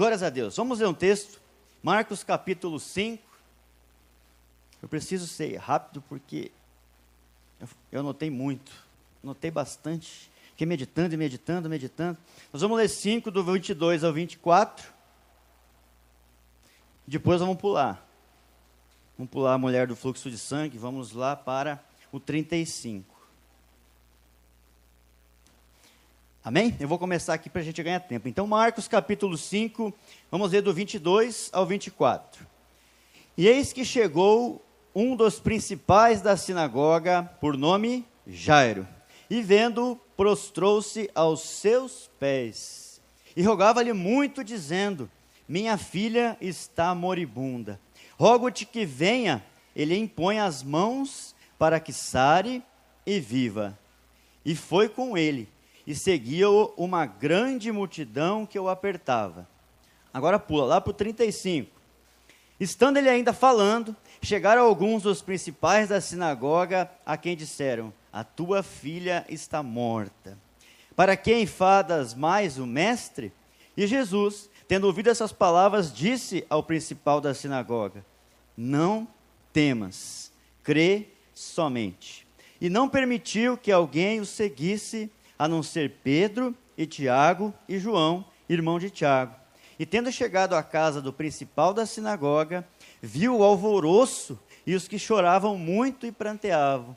Glórias a Deus. Vamos ler um texto, Marcos capítulo 5. Eu preciso ser rápido porque eu, eu notei muito, notei bastante. Fiquei meditando e meditando, meditando. Nós vamos ler 5, do 22 ao 24. Depois vamos pular. Vamos pular a mulher do fluxo de sangue. Vamos lá para o 35. Amém? Eu vou começar aqui para a gente ganhar tempo. Então, Marcos capítulo 5, vamos ler do 22 ao 24. E eis que chegou um dos principais da sinagoga, por nome Jairo, e vendo, prostrou-se aos seus pés e rogava-lhe muito, dizendo: Minha filha está moribunda. Rogo-te que venha, ele impõe as mãos para que sare e viva. E foi com ele e seguia-o uma grande multidão que o apertava. Agora pula lá para o 35. Estando ele ainda falando, chegaram alguns dos principais da sinagoga a quem disseram: A tua filha está morta. Para que enfadas mais o mestre? E Jesus, tendo ouvido essas palavras, disse ao principal da sinagoga: Não temas, crê somente. E não permitiu que alguém o seguisse a não ser Pedro e Tiago e João, irmão de Tiago. E tendo chegado à casa do principal da sinagoga, viu o alvoroço e os que choravam muito e pranteavam.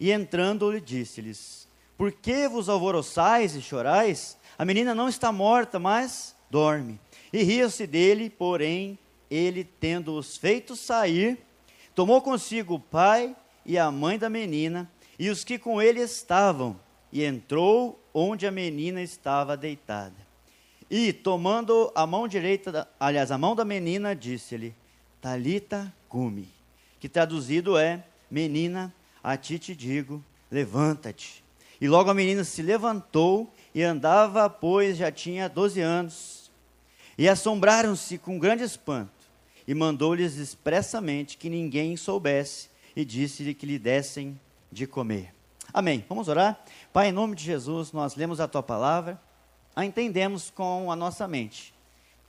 E entrando, lhe disse-lhes: Por que vos alvoroçais e chorais? A menina não está morta, mas dorme. E riam-se dele, porém, ele, tendo-os feito sair, tomou consigo o pai e a mãe da menina e os que com ele estavam e entrou onde a menina estava deitada. E, tomando a mão direita, aliás, a mão da menina, disse-lhe: Talita cumi, que traduzido é: Menina, a ti te digo, levanta-te. E logo a menina se levantou e andava, pois já tinha doze anos. E assombraram-se com grande espanto, e mandou-lhes expressamente que ninguém soubesse, e disse-lhe que lhe dessem de comer. Amém. Vamos orar? Pai, em nome de Jesus, nós lemos a tua palavra, a entendemos com a nossa mente,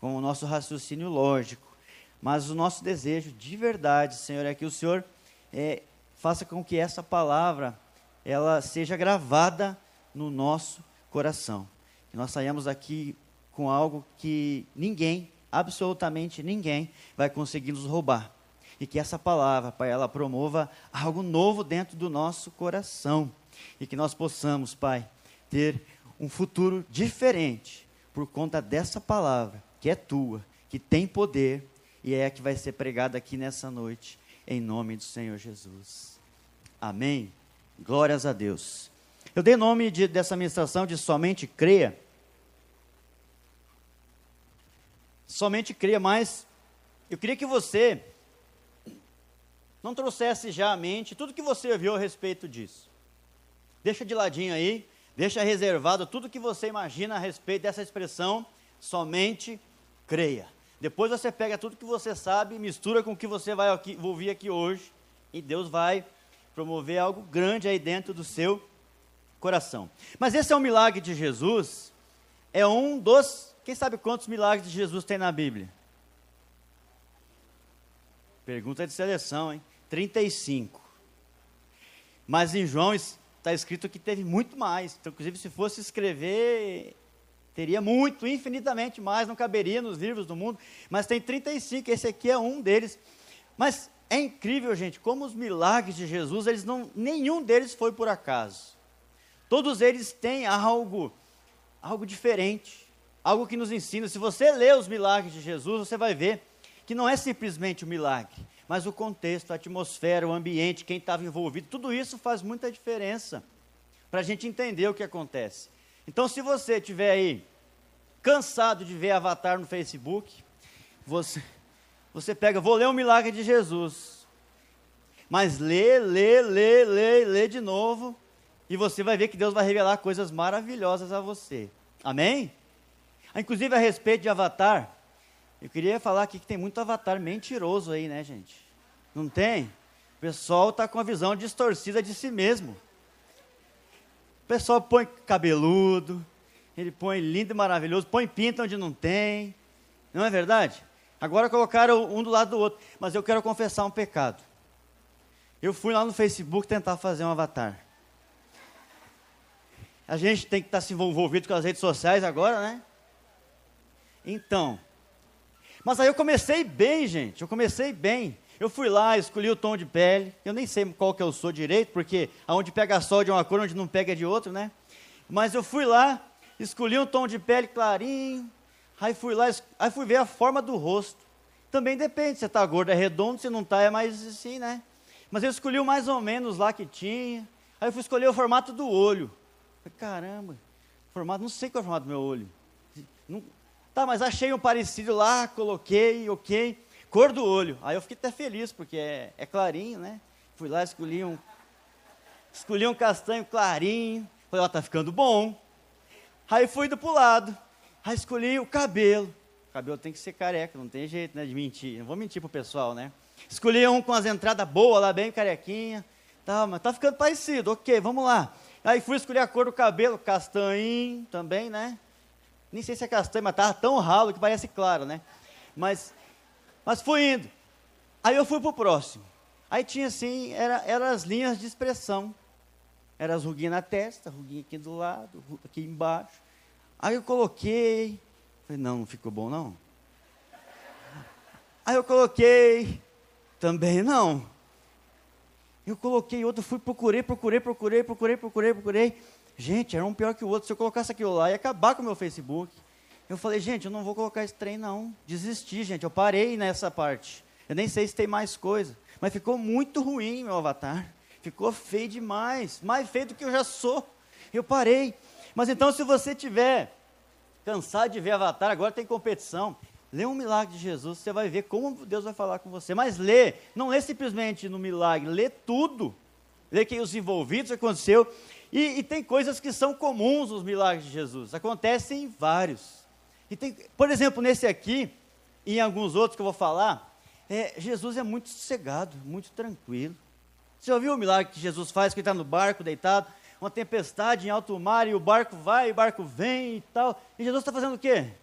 com o nosso raciocínio lógico, mas o nosso desejo de verdade, Senhor, é que o Senhor é, faça com que essa palavra ela seja gravada no nosso coração. Que nós saímos aqui com algo que ninguém, absolutamente ninguém, vai conseguir nos roubar. E que essa palavra, Pai, ela promova algo novo dentro do nosso coração e que nós possamos, Pai, ter um futuro diferente por conta dessa palavra que é tua, que tem poder e é a que vai ser pregada aqui nessa noite, em nome do Senhor Jesus. Amém. Glórias a Deus. Eu dei nome de, dessa ministração de somente creia. Somente creia, mas eu queria que você não trouxesse já à mente tudo que você ouviu a respeito disso. Deixa de ladinho aí, deixa reservado tudo que você imagina a respeito dessa expressão, somente creia. Depois você pega tudo que você sabe, mistura com o que você vai aqui, ouvir aqui hoje, e Deus vai promover algo grande aí dentro do seu coração. Mas esse é um milagre de Jesus, é um dos. Quem sabe quantos milagres de Jesus tem na Bíblia? Pergunta de seleção, hein? 35. Mas em João está escrito que teve muito mais. Então, inclusive, se fosse escrever, teria muito, infinitamente mais, não caberia nos livros do mundo. Mas tem 35, esse aqui é um deles. Mas é incrível, gente, como os milagres de Jesus, eles não, nenhum deles foi por acaso. Todos eles têm algo, algo diferente, algo que nos ensina. Se você lê os milagres de Jesus, você vai ver que não é simplesmente o um milagre, mas o contexto, a atmosfera, o ambiente, quem estava envolvido, tudo isso faz muita diferença para a gente entender o que acontece. Então, se você estiver aí cansado de ver Avatar no Facebook, você, você pega, vou ler o milagre de Jesus. Mas lê, lê, lê, lê, lê de novo, e você vai ver que Deus vai revelar coisas maravilhosas a você. Amém? Inclusive a respeito de Avatar, eu queria falar aqui que tem muito avatar mentiroso aí, né, gente? Não tem? O pessoal está com a visão distorcida de si mesmo. O pessoal põe cabeludo, ele põe lindo e maravilhoso, põe pinta onde não tem, Não é verdade? Agora colocaram um do lado do outro. Mas eu quero confessar um pecado. Eu fui lá no Facebook tentar fazer um avatar. A gente tem que estar se envolvido com as redes sociais agora, né? Então. Mas aí eu comecei bem, gente. Eu comecei bem. Eu fui lá, escolhi o tom de pele. Eu nem sei qual que eu sou direito, porque aonde pega sol de uma cor, onde não pega é de outra, né? Mas eu fui lá, escolhi um tom de pele clarinho. Aí fui lá, aí fui ver a forma do rosto. Também depende, se está gordo é redondo, se não está é mais assim, né? Mas eu escolhi o mais ou menos lá que tinha. Aí eu fui escolher o formato do olho. Falei, caramba, formato, não sei qual é o formato do meu olho. Não, tá, mas achei um parecido lá, coloquei, ok. Cor do olho. Aí eu fiquei até feliz, porque é, é clarinho, né? Fui lá, escolhi um, escolhi um castanho clarinho. Falei, ó, tá ficando bom. Aí fui do pro lado. Aí escolhi o cabelo. O cabelo tem que ser careca, não tem jeito, né, de mentir. Não vou mentir pro pessoal, né? Escolhi um com as entradas boas lá, bem carequinha. Tá, mas tá ficando parecido, ok, vamos lá. Aí fui escolher a cor do cabelo, castanho também, né? Nem sei se é castanho, mas estava tão ralo que parece claro, né? Mas, mas fui indo. Aí eu fui para o próximo. Aí tinha assim, era, era as linhas de expressão. Era as ruguinhas na testa, ruguinha aqui do lado, aqui embaixo. Aí eu coloquei. Falei, não, não ficou bom não. Aí eu coloquei. Também não. Eu coloquei outro, fui, procurei, procurei, procurei, procurei, procurei, procurei. Gente, era um pior que o outro. Se eu colocasse aquilo lá, ia acabar com o meu Facebook. Eu falei, gente, eu não vou colocar esse trem, não. Desisti, gente. Eu parei nessa parte. Eu nem sei se tem mais coisa. Mas ficou muito ruim meu avatar. Ficou feio demais. Mais feio do que eu já sou. Eu parei. Mas então, se você tiver cansado de ver avatar, agora tem competição. Lê um milagre de Jesus, você vai ver como Deus vai falar com você. Mas lê, não lê simplesmente no milagre, lê tudo. Lê quem os envolvidos aconteceu. E, e, tem coisas que são comuns nos milagres de Jesus. Acontecem vários. E tem, por exemplo, nesse aqui, e em alguns outros que eu vou falar, é, Jesus é muito sossegado, muito tranquilo. Você ouviu o milagre que Jesus faz, que está no barco deitado, uma tempestade em alto mar, e o barco vai, e o barco vem e tal. E Jesus está fazendo o quê?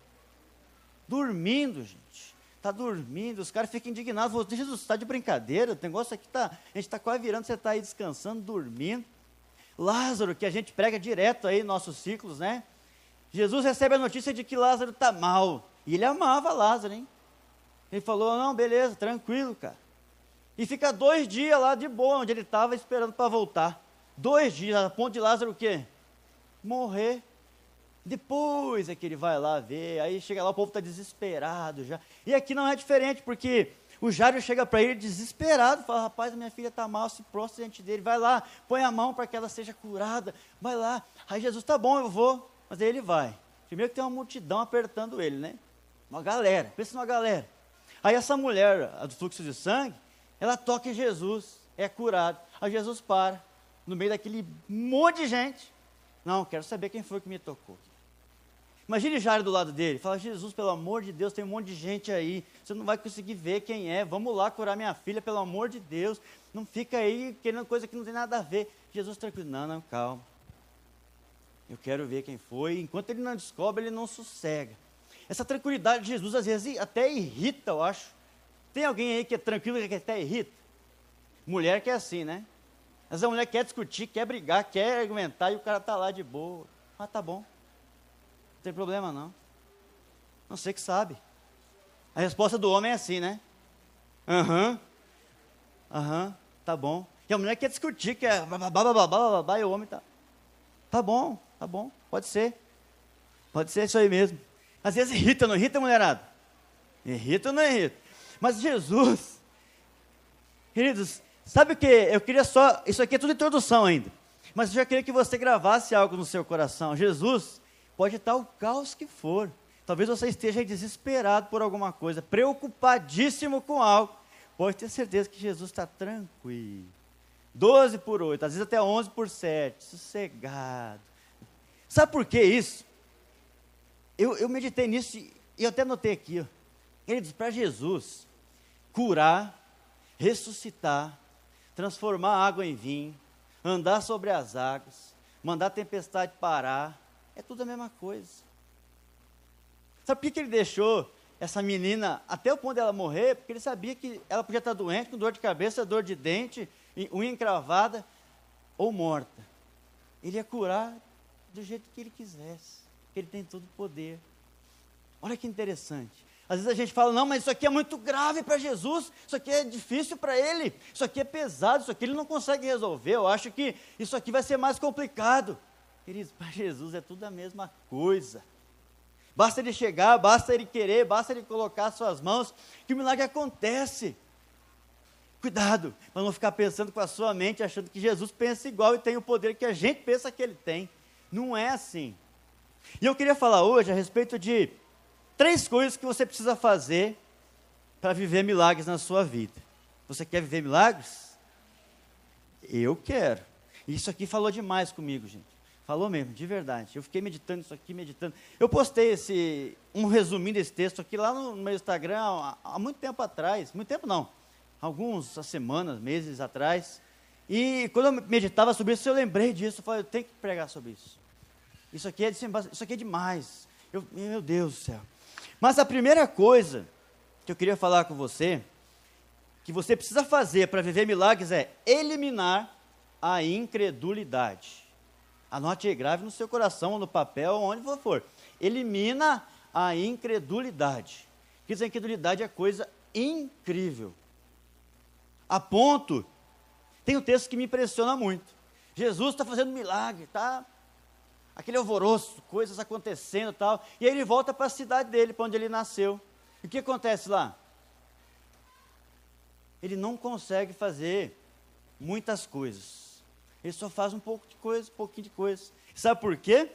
Dormindo, gente. Está dormindo, os caras ficam indignados. Jesus, está de brincadeira, o negócio aqui está. A gente está quase virando, você está aí descansando, dormindo. Lázaro, que a gente prega direto aí nos nossos ciclos, né? Jesus recebe a notícia de que Lázaro está mal. E ele amava Lázaro, hein? Ele falou: não, beleza, tranquilo, cara. E fica dois dias lá de boa, onde ele estava esperando para voltar. Dois dias, a ponto de Lázaro o quê? Morrer. Depois é que ele vai lá ver, aí chega lá, o povo está desesperado já. E aqui não é diferente, porque o Jairo chega para ele desesperado, fala, rapaz, minha filha está mal, se prostra diante dele, vai lá, põe a mão para que ela seja curada, vai lá. Aí Jesus, tá bom, eu vou, mas aí ele vai. Primeiro que tem uma multidão apertando ele, né? Uma galera, pensa numa galera. Aí essa mulher, a do fluxo de sangue, ela toca em Jesus, é curado. Aí Jesus para, no meio daquele monte de gente. Não, quero saber quem foi que me tocou. Imagine Jairo do lado dele, fala, Jesus, pelo amor de Deus, tem um monte de gente aí, você não vai conseguir ver quem é, vamos lá curar minha filha, pelo amor de Deus, não fica aí querendo coisa que não tem nada a ver. Jesus tranquilo, não, não, calma. Eu quero ver quem foi, enquanto ele não descobre, ele não sossega. Essa tranquilidade de Jesus às vezes até irrita, eu acho. Tem alguém aí que é tranquilo que até irrita? Mulher que é assim, né? Essa mulher quer discutir, quer brigar, quer argumentar e o cara está lá de boa. Ah, tá bom tem problema não. Não sei que sabe. A resposta do homem é assim, né? Aham. Uhum. Aham, uhum, tá bom. E a mulher quer discutir, quer babá, e o homem tá. Tá bom, tá bom, pode ser. Pode ser isso aí mesmo. Às vezes irrita, não irrita, mulherada? Irrita ou não irrita? Mas Jesus, queridos, sabe o que? Eu queria só. Isso aqui é tudo introdução ainda. Mas eu já queria que você gravasse algo no seu coração. Jesus, Pode estar o caos que for. Talvez você esteja desesperado por alguma coisa, preocupadíssimo com algo. Pode ter certeza que Jesus está tranquilo. 12 por 8, às vezes até 11 por 7, sossegado. Sabe por que isso? Eu, eu meditei nisso e eu até notei aqui. Ó. Ele diz para Jesus curar, ressuscitar, transformar água em vinho, andar sobre as águas, mandar a tempestade parar, é tudo a mesma coisa. Sabe por que ele deixou essa menina até o ponto dela morrer, porque ele sabia que ela podia estar doente, com dor de cabeça, dor de dente, unha encravada ou morta. Ele ia curar do jeito que ele quisesse, ele tem todo o poder. Olha que interessante. Às vezes a gente fala, não, mas isso aqui é muito grave para Jesus, isso aqui é difícil para ele, isso aqui é pesado, isso aqui ele não consegue resolver, eu acho que isso aqui vai ser mais complicado. Queridos, para Jesus é tudo a mesma coisa. Basta ele chegar, basta ele querer, basta ele colocar suas mãos, que o milagre acontece. Cuidado, para não ficar pensando com a sua mente, achando que Jesus pensa igual e tem o poder que a gente pensa que ele tem. Não é assim. E eu queria falar hoje a respeito de três coisas que você precisa fazer para viver milagres na sua vida. Você quer viver milagres? Eu quero. Isso aqui falou demais comigo, gente. Falou mesmo, de verdade. Eu fiquei meditando isso aqui, meditando. Eu postei esse, um resuminho desse texto aqui lá no, meu Instagram há, há, muito tempo atrás. Muito tempo não. Algumas semanas, meses atrás. E quando eu meditava sobre isso, eu lembrei disso. Eu falei, eu tenho que pregar sobre isso. Isso aqui é, de, isso aqui é demais. Eu, meu Deus do céu. Mas a primeira coisa que eu queria falar com você, que você precisa fazer para viver milagres é eliminar a incredulidade. Anote aí, grave no seu coração, no papel, onde for. Elimina a incredulidade. Porque a incredulidade é coisa incrível. A ponto, tem um texto que me impressiona muito. Jesus está fazendo milagre, tá? Aquele alvoroço, coisas acontecendo e tal. E aí ele volta para a cidade dele, para onde ele nasceu. E o que acontece lá? Ele não consegue fazer muitas coisas. Ele só faz um pouco de coisa, um pouquinho de coisa. Sabe por quê?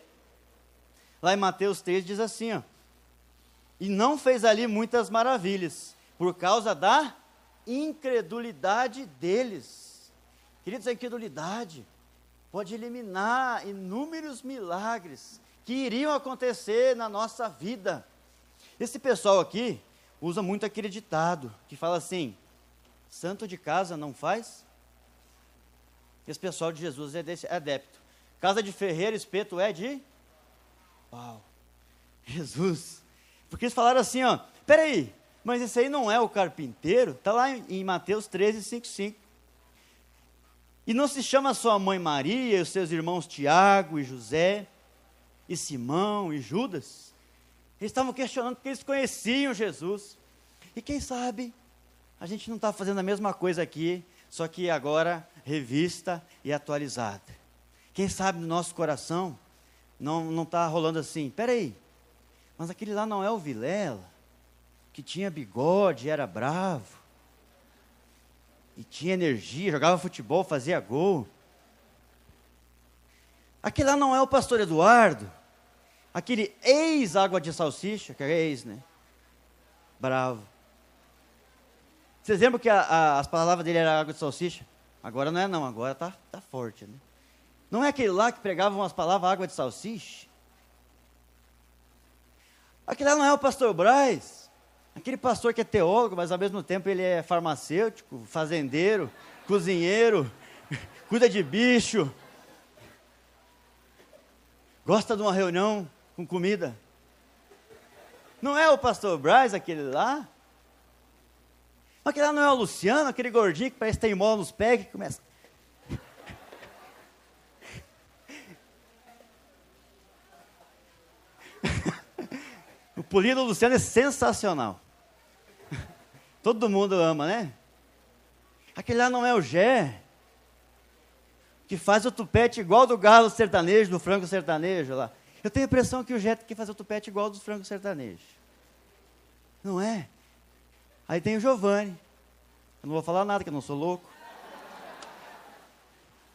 Lá em Mateus 3 diz assim, ó. E não fez ali muitas maravilhas, por causa da incredulidade deles. Queridos, a incredulidade pode eliminar inúmeros milagres que iriam acontecer na nossa vida. Esse pessoal aqui usa muito aquele ditado que fala assim: santo de casa não faz esse pessoal de Jesus é, desse, é adepto. Casa de ferreiro, espeto é de Uau. Jesus. Porque eles falaram assim, ó, peraí, mas esse aí não é o carpinteiro? Está lá em, em Mateus 13, 5, 5. E não se chama sua mãe Maria, e os seus irmãos Tiago e José, e Simão e Judas? Eles estavam questionando porque eles conheciam Jesus. E quem sabe a gente não está fazendo a mesma coisa aqui, só que agora revista e atualizada. Quem sabe no nosso coração não está rolando assim, peraí, mas aquele lá não é o Vilela, que tinha bigode, era bravo, e tinha energia, jogava futebol, fazia gol. Aquele lá não é o pastor Eduardo, aquele ex-água de salsicha, que é ex, né? Bravo. Vocês lembram que a, a, as palavras dele eram água de salsicha? Agora não é não, agora tá, tá forte, né? Não é aquele lá que pregava umas palavras água de salsicha? Aquele lá não é o pastor Braz? Aquele pastor que é teólogo, mas ao mesmo tempo ele é farmacêutico, fazendeiro, cozinheiro, cuida de bicho, gosta de uma reunião com comida. Não é o pastor Braz aquele lá? Aquele lá não é o Luciano, aquele gordinho que parece que tem mola nos pés, que começa. o pulinho do Luciano é sensacional. Todo mundo ama, né? Aquele lá não é o Gé, que faz o tupete igual do galo sertanejo, do frango sertanejo lá. Eu tenho a impressão que o Gé quer fazer o tupete igual do frango sertanejo. Não é? Aí tem o Giovanni. Eu não vou falar nada, que eu não sou louco.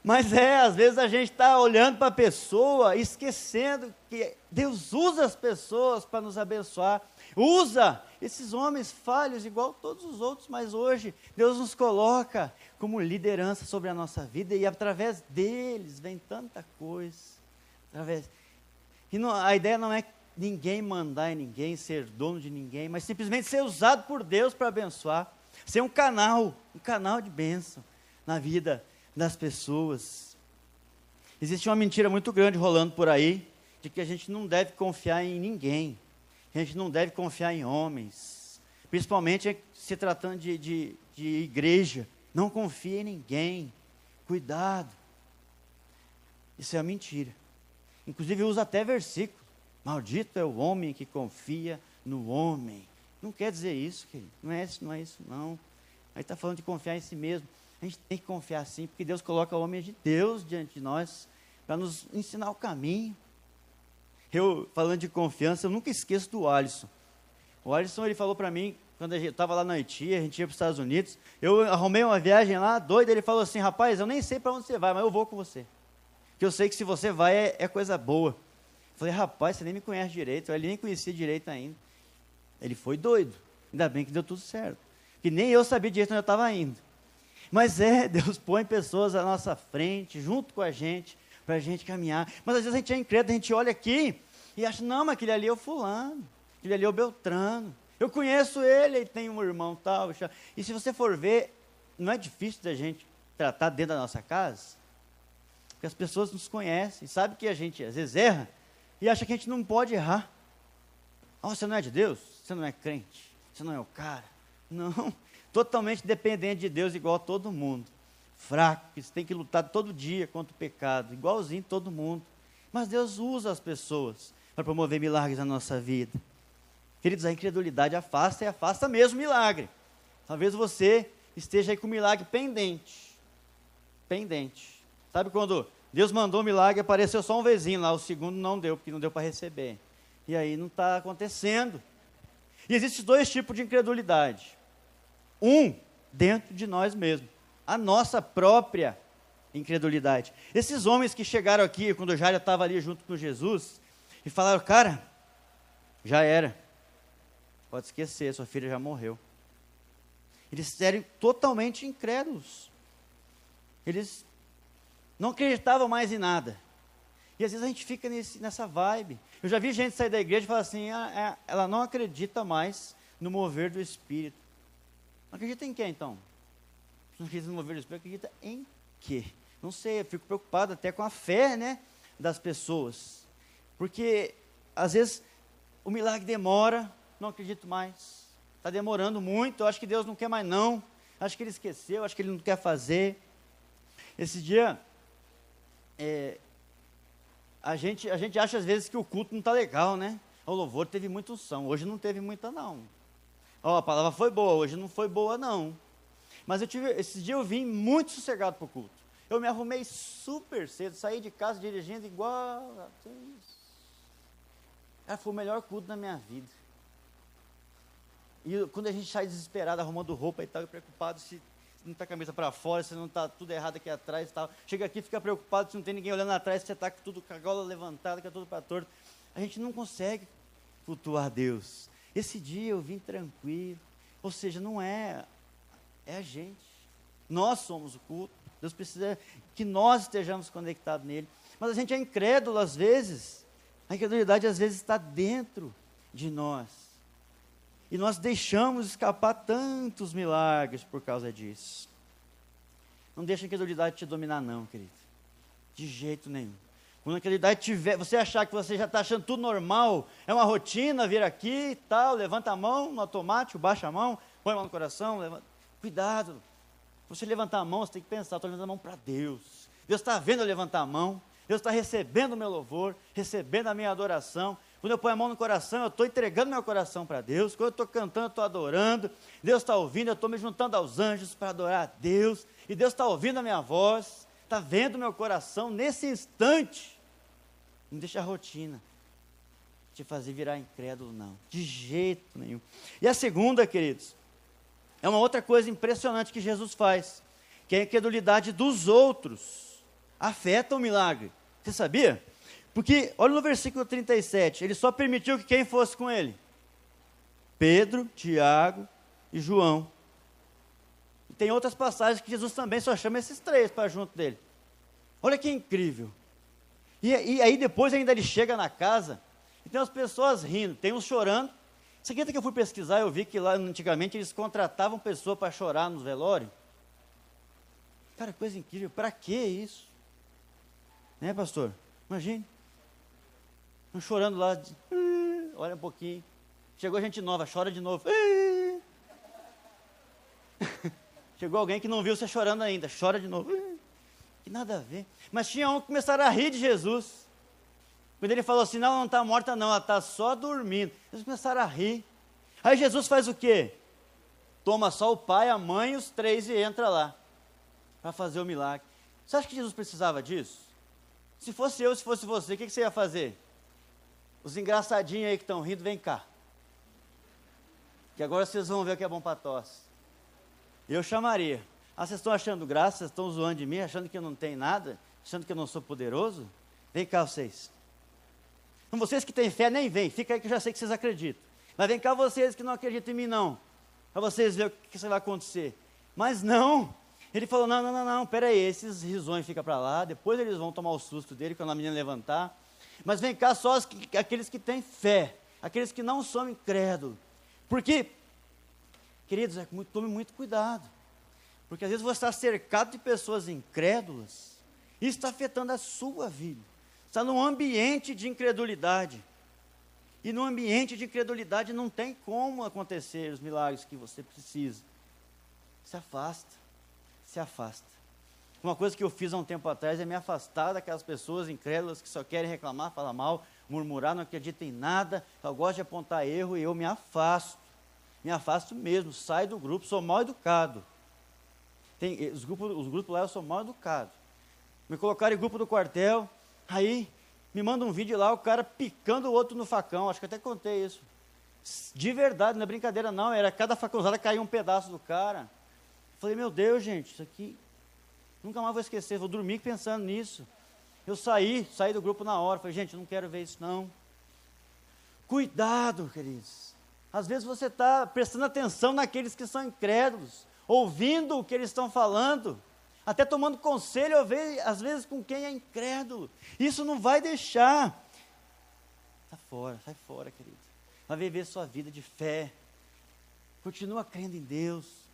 Mas é, às vezes a gente está olhando para a pessoa, esquecendo que Deus usa as pessoas para nos abençoar. Usa esses homens falhos, igual todos os outros, mas hoje Deus nos coloca como liderança sobre a nossa vida e através deles vem tanta coisa. Através... E não, a ideia não é ninguém mandar em ninguém, ser dono de ninguém, mas simplesmente ser usado por Deus para abençoar, ser um canal, um canal de bênção na vida das pessoas. Existe uma mentira muito grande rolando por aí, de que a gente não deve confiar em ninguém, A gente não deve confiar em homens, principalmente se tratando de, de, de igreja. Não confie em ninguém. Cuidado. Isso é uma mentira. Inclusive usa até versículo. Maldito é o homem que confia no homem. Não quer dizer isso, querido. Não é isso, não é isso, não. Aí está falando de confiar em si mesmo. A gente tem que confiar sim, porque Deus coloca homens de Deus diante de nós para nos ensinar o caminho. Eu, falando de confiança, eu nunca esqueço do Alisson. O Alisson, ele falou para mim, quando a gente estava lá na Haiti, a gente ia para os Estados Unidos, eu arrumei uma viagem lá, doido, ele falou assim, rapaz, eu nem sei para onde você vai, mas eu vou com você. Porque eu sei que se você vai é, é coisa boa. Falei, rapaz, você nem me conhece direito, ele nem conhecia direito ainda. Ele foi doido. Ainda bem que deu tudo certo. Que nem eu sabia direito onde eu estava indo. Mas é, Deus põe pessoas à nossa frente, junto com a gente, para a gente caminhar. Mas às vezes a gente é incrédulo, a gente olha aqui e acha, não, mas aquele ali é o fulano, aquele ali é o Beltrano. Eu conheço ele, ele tem um irmão tal. E se você for ver, não é difícil da gente tratar dentro da nossa casa, porque as pessoas nos conhecem, sabem que a gente às vezes erra e acha que a gente não pode errar. Oh, você não é de Deus? Você não é crente? Você não é o cara? Não, totalmente dependente de Deus, igual a todo mundo. Fraco, que tem que lutar todo dia contra o pecado, igualzinho todo mundo. Mas Deus usa as pessoas para promover milagres na nossa vida. Queridos, a incredulidade afasta e afasta mesmo o milagre. Talvez você esteja aí com o milagre pendente. Pendente. Sabe quando Deus mandou o milagre, apareceu só um vezinho lá, o segundo não deu, porque não deu para receber. E aí não está acontecendo. E existem dois tipos de incredulidade. Um, dentro de nós mesmos. A nossa própria incredulidade. Esses homens que chegaram aqui, quando o Jairo estava ali junto com Jesus, e falaram, cara, já era. Pode esquecer, sua filha já morreu. Eles eram totalmente incrédulos. Eles não acreditavam mais em nada. E às vezes a gente fica nesse, nessa vibe. Eu já vi gente sair da igreja e falar assim: ah, é, ela não acredita mais no mover do Espírito. Não acredita em quê então? Não acredita no mover do Espírito, acredita em quê? Não sei, eu fico preocupado até com a fé né, das pessoas. Porque às vezes o milagre demora, não acredito mais. Está demorando muito, eu acho que Deus não quer mais não. Acho que ele esqueceu, acho que ele não quer fazer. Esse dia, é, a, gente, a gente acha às vezes que o culto não está legal, né? O louvor teve muita unção, hoje não teve muita não. Ó, a palavra foi boa, hoje não foi boa não. Mas eu tive, esse dia eu vim muito sossegado para o culto. Eu me arrumei super cedo, saí de casa dirigindo igual. Cara, foi o melhor culto da minha vida. E quando a gente sai desesperado, arrumando roupa e tal, preocupado se não está a camisa para fora, se não está tudo errado aqui atrás e tal. Chega aqui, fica preocupado se não tem ninguém olhando atrás, se você está com tudo com a gola levantada, que é tudo para torto. A gente não consegue flutuar Deus. Esse dia eu vim tranquilo. Ou seja, não é, é a gente. Nós somos o culto. Deus precisa que nós estejamos conectados nele. Mas a gente é incrédulo às vezes. A incredulidade às vezes está dentro de nós. E nós deixamos escapar tantos milagres por causa disso. Não deixa a incredulidade te dominar, não, querido. De jeito nenhum. Quando a incredulidade tiver, você achar que você já está achando tudo normal, é uma rotina vir aqui e tal, levanta a mão no automático, baixa a mão, põe a mão no coração, levanta. cuidado. Você levantar a mão, você tem que pensar, estou levantando a mão para Deus. Deus está vendo eu levantar a mão, Deus está recebendo o meu louvor, recebendo a minha adoração, quando eu ponho a mão no coração, eu estou entregando meu coração para Deus. Quando eu estou cantando, eu estou adorando. Deus está ouvindo, eu estou me juntando aos anjos para adorar a Deus. E Deus está ouvindo a minha voz, está vendo meu coração nesse instante. Não deixa a rotina te fazer virar incrédulo, não. De jeito nenhum. E a segunda, queridos, é uma outra coisa impressionante que Jesus faz, que é a incredulidade dos outros. Afeta o milagre. Você sabia? Porque, olha no versículo 37, ele só permitiu que quem fosse com ele? Pedro, Tiago e João. E tem outras passagens que Jesus também só chama esses três para junto dele. Olha que incrível. E, e, aí depois ainda ele chega na casa e tem as pessoas rindo, tem uns chorando. Você acredita que eu fui pesquisar eu vi que lá antigamente eles contratavam pessoa para chorar nos velórios? Cara, coisa incrível. Para que isso? Né, pastor? Imagine. Chorando lá, de, olha um pouquinho, Chegou gente nova, chora de novo. Chegou alguém que não viu você chorando ainda, chora de novo. Que nada a ver. Mas tinha um que começaram a rir de Jesus. Quando ele falou assim, não, ela não está morta não, ela está só dormindo. Eles começaram a rir. Aí Jesus faz o quê? Toma só o pai, a mãe e os três e entra lá. Para fazer o milagre. Você acha que Jesus precisava disso? Se fosse eu, se fosse você, o que você ia fazer? Os engraçadinhos aí que estão rindo, vem cá. Que agora vocês vão ver o que é bom para tosse. Eu chamaria. Ah, vocês estão achando graça, estão zoando de mim, achando que eu não tenho nada, achando que eu não sou poderoso? Vem cá vocês. Então, vocês que têm fé, nem vem, fica aí que eu já sei que vocês acreditam. Mas vem cá vocês que não acreditam em mim, não. Para vocês verem o que, que vai acontecer. Mas não, ele falou: não, não, não, não, peraí, esses risões ficam para lá, depois eles vão tomar o susto dele quando a menina levantar. Mas vem cá só que, aqueles que têm fé, aqueles que não são incrédulos. Porque, queridos, é, tome muito cuidado. Porque às vezes você está cercado de pessoas incrédulas, e está afetando a sua vida. Está num ambiente de incredulidade. E no ambiente de incredulidade não tem como acontecer os milagres que você precisa. Se afasta se afasta. Uma coisa que eu fiz há um tempo atrás é me afastar daquelas pessoas incrédulas que só querem reclamar, falar mal, murmurar, não acreditam em nada, só gosto de apontar erro e eu me afasto. Me afasto mesmo, saio do grupo, sou mal educado. Tem, os, grupos, os grupos lá eu sou mal educado. Me colocaram em grupo do quartel, aí me manda um vídeo lá, o cara picando o outro no facão, acho que até contei isso. De verdade, não é brincadeira não, era cada facãozada caía um pedaço do cara. Falei, meu Deus, gente, isso aqui nunca mais vou esquecer, vou dormir pensando nisso. Eu saí, saí do grupo na hora, falei, gente, não quero ver isso não. Cuidado, queridos. Às vezes você está prestando atenção naqueles que são incrédulos, ouvindo o que eles estão falando, até tomando conselho, às vezes, com quem é incrédulo. Isso não vai deixar. Sai fora, sai fora, querido. Vai viver sua vida de fé. Continua crendo em Deus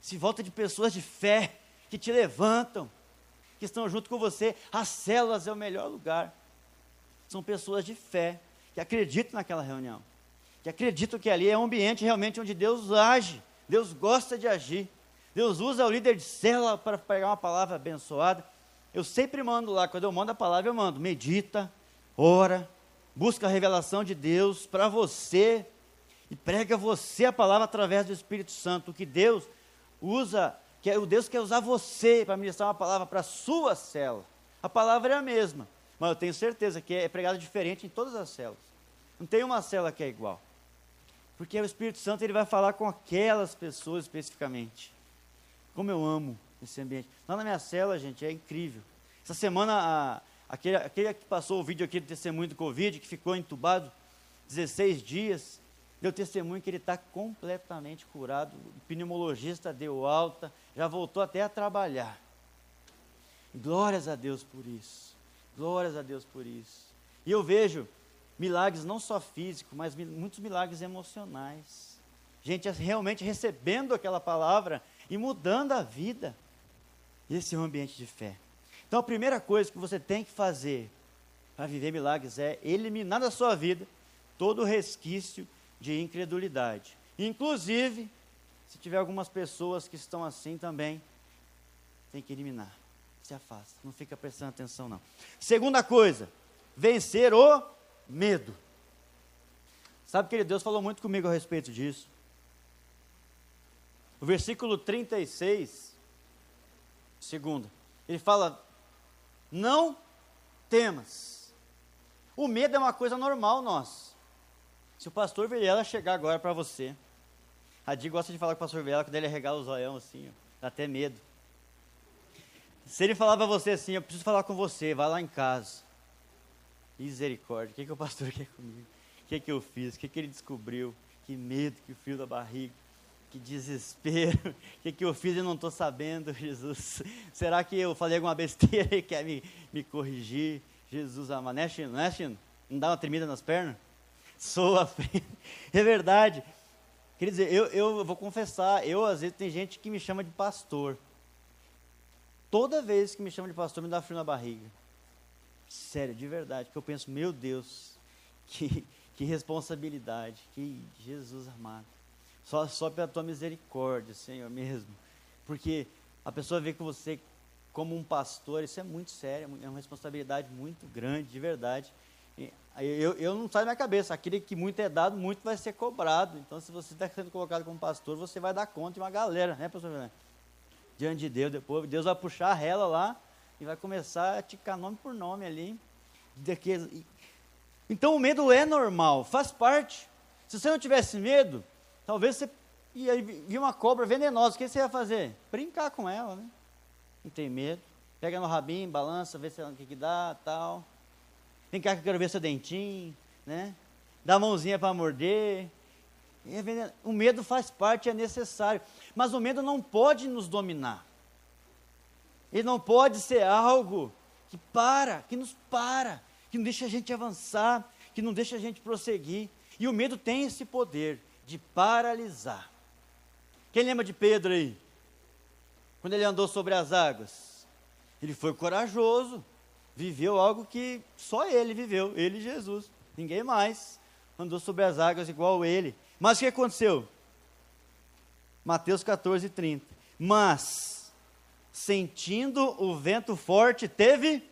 se volta de pessoas de fé, que te levantam, que estão junto com você. As células é o melhor lugar. São pessoas de fé, que acreditam naquela reunião, que acreditam que ali é um ambiente realmente onde Deus age, Deus gosta de agir. Deus usa o líder de célula para pegar uma palavra abençoada. Eu sempre mando lá, quando eu mando a palavra, eu mando, medita, ora, busca a revelação de Deus para você e prega você a palavra através do Espírito Santo, que Deus usa, que é o Deus quer usar você para ministrar uma palavra para a sua célula. A palavra é a mesma, mas eu tenho certeza que é pregada diferente em todas as células. Não tem uma célula que é igual. Porque o Espírito Santo ele vai falar com aquelas pessoas especificamente. Como eu amo esse ambiente. Lá na minha célula, gente, é incrível. Essa semana, a, aquele, aquele que passou o vídeo aqui do testemunho do Covid, que ficou entubado 16 dias, deu testemunho que ele está completamente curado. O pneumologista deu alta, já voltou até a trabalhar. Glórias a Deus por isso. Glórias a Deus por isso. E eu vejo milagres não só físicos, mas muitos milagres emocionais. Gente realmente recebendo aquela palavra e mudando a vida. Esse é um ambiente de fé. Então a primeira coisa que você tem que fazer para viver milagres é eliminar da sua vida todo resquício de incredulidade. Inclusive, se tiver algumas pessoas que estão assim também, tem que eliminar. Se afasta, não fica prestando atenção não. Segunda coisa, vencer o medo. Sabe que Deus falou muito comigo a respeito disso. O versículo 36, segunda, ele fala: Não temas. O medo é uma coisa normal nós. Se o pastor Vilela chegar agora para você, a Di gosta de falar com o pastor Vilela quando ele regala o zoião assim, ó, dá até medo. Se ele falar para você assim, eu preciso falar com você, vai lá em casa. Misericórdia, o que, que o pastor quer comigo? O que, que eu fiz? O que, que ele descobriu? Que medo, que frio da barriga, que desespero. O que, que eu fiz e não estou sabendo, Jesus? Será que eu falei alguma besteira e quer me, me corrigir? Jesus ama, né, Chino? Não é, Chino? Não dá uma tremida nas pernas? Sou a frente. É verdade. Quer dizer, eu, eu vou confessar, eu às vezes tem gente que me chama de pastor. Toda vez que me chama de pastor, me dá frio na barriga. Sério, de verdade. Que eu penso, meu Deus, que, Que responsabilidade, que Jesus amado. Só, só pela tua misericórdia, Senhor, mesmo. Porque a pessoa vê que você como um pastor, isso é muito sério, é uma responsabilidade muito grande, de verdade. Eu, eu não sai da minha cabeça, aquele que muito é dado, muito vai ser cobrado. Então, se você está sendo colocado como pastor, você vai dar conta de uma galera, né, pastor Fernando? Diante de Deus, depois Deus vai puxar a rela lá e vai começar a ticar nome por nome ali. Então, o medo é normal, faz parte. Se você não tivesse medo, talvez você ia vir uma cobra venenosa, o que você ia fazer? Brincar com ela, né? Não tem medo. Pega no rabinho, balança, vê se o que, que dá, tal. Vem cá que eu quero ver seu dentinho, né? Dá a mãozinha para morder. O medo faz parte, é necessário. Mas o medo não pode nos dominar. Ele não pode ser algo que para, que nos para, que não deixa a gente avançar, que não deixa a gente prosseguir. E o medo tem esse poder de paralisar. Quem lembra de Pedro aí? Quando ele andou sobre as águas? Ele foi corajoso, viveu algo que só ele viveu, ele e Jesus, ninguém mais andou sobre as águas igual ele. Mas o que aconteceu? Mateus 14, 30. Mas, sentindo o vento forte, teve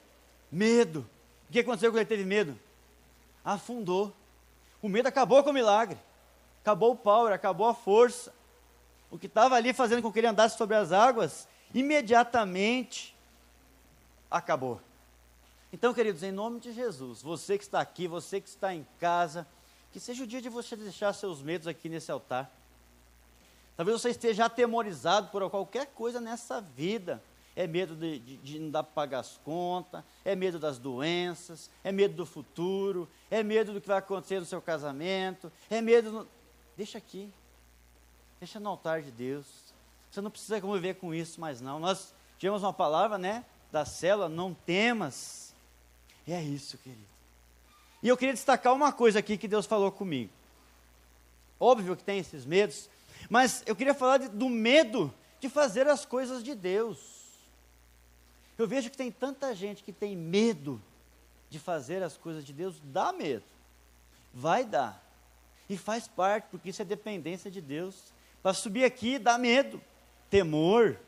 medo. O que aconteceu quando ele teve medo? Afundou. O medo acabou com o milagre. Acabou o power, acabou a força. O que estava ali fazendo com que ele andasse sobre as águas, imediatamente acabou. Então, queridos, em nome de Jesus, você que está aqui, você que está em casa, que seja o dia de você deixar seus medos aqui nesse altar. Talvez você esteja atemorizado por qualquer coisa nessa vida. É medo de, de, de não dar para pagar as contas, é medo das doenças, é medo do futuro, é medo do que vai acontecer no seu casamento, é medo. No... Deixa aqui. Deixa no altar de Deus. Você não precisa conviver com isso mais não. Nós tivemos uma palavra, né, da célula, não temas. E é isso, querido. E eu queria destacar uma coisa aqui que Deus falou comigo. Óbvio que tem esses medos, mas eu queria falar de, do medo de fazer as coisas de Deus. Eu vejo que tem tanta gente que tem medo de fazer as coisas de Deus, dá medo. Vai dar. E faz parte, porque isso é dependência de Deus. Para subir aqui dá medo, temor.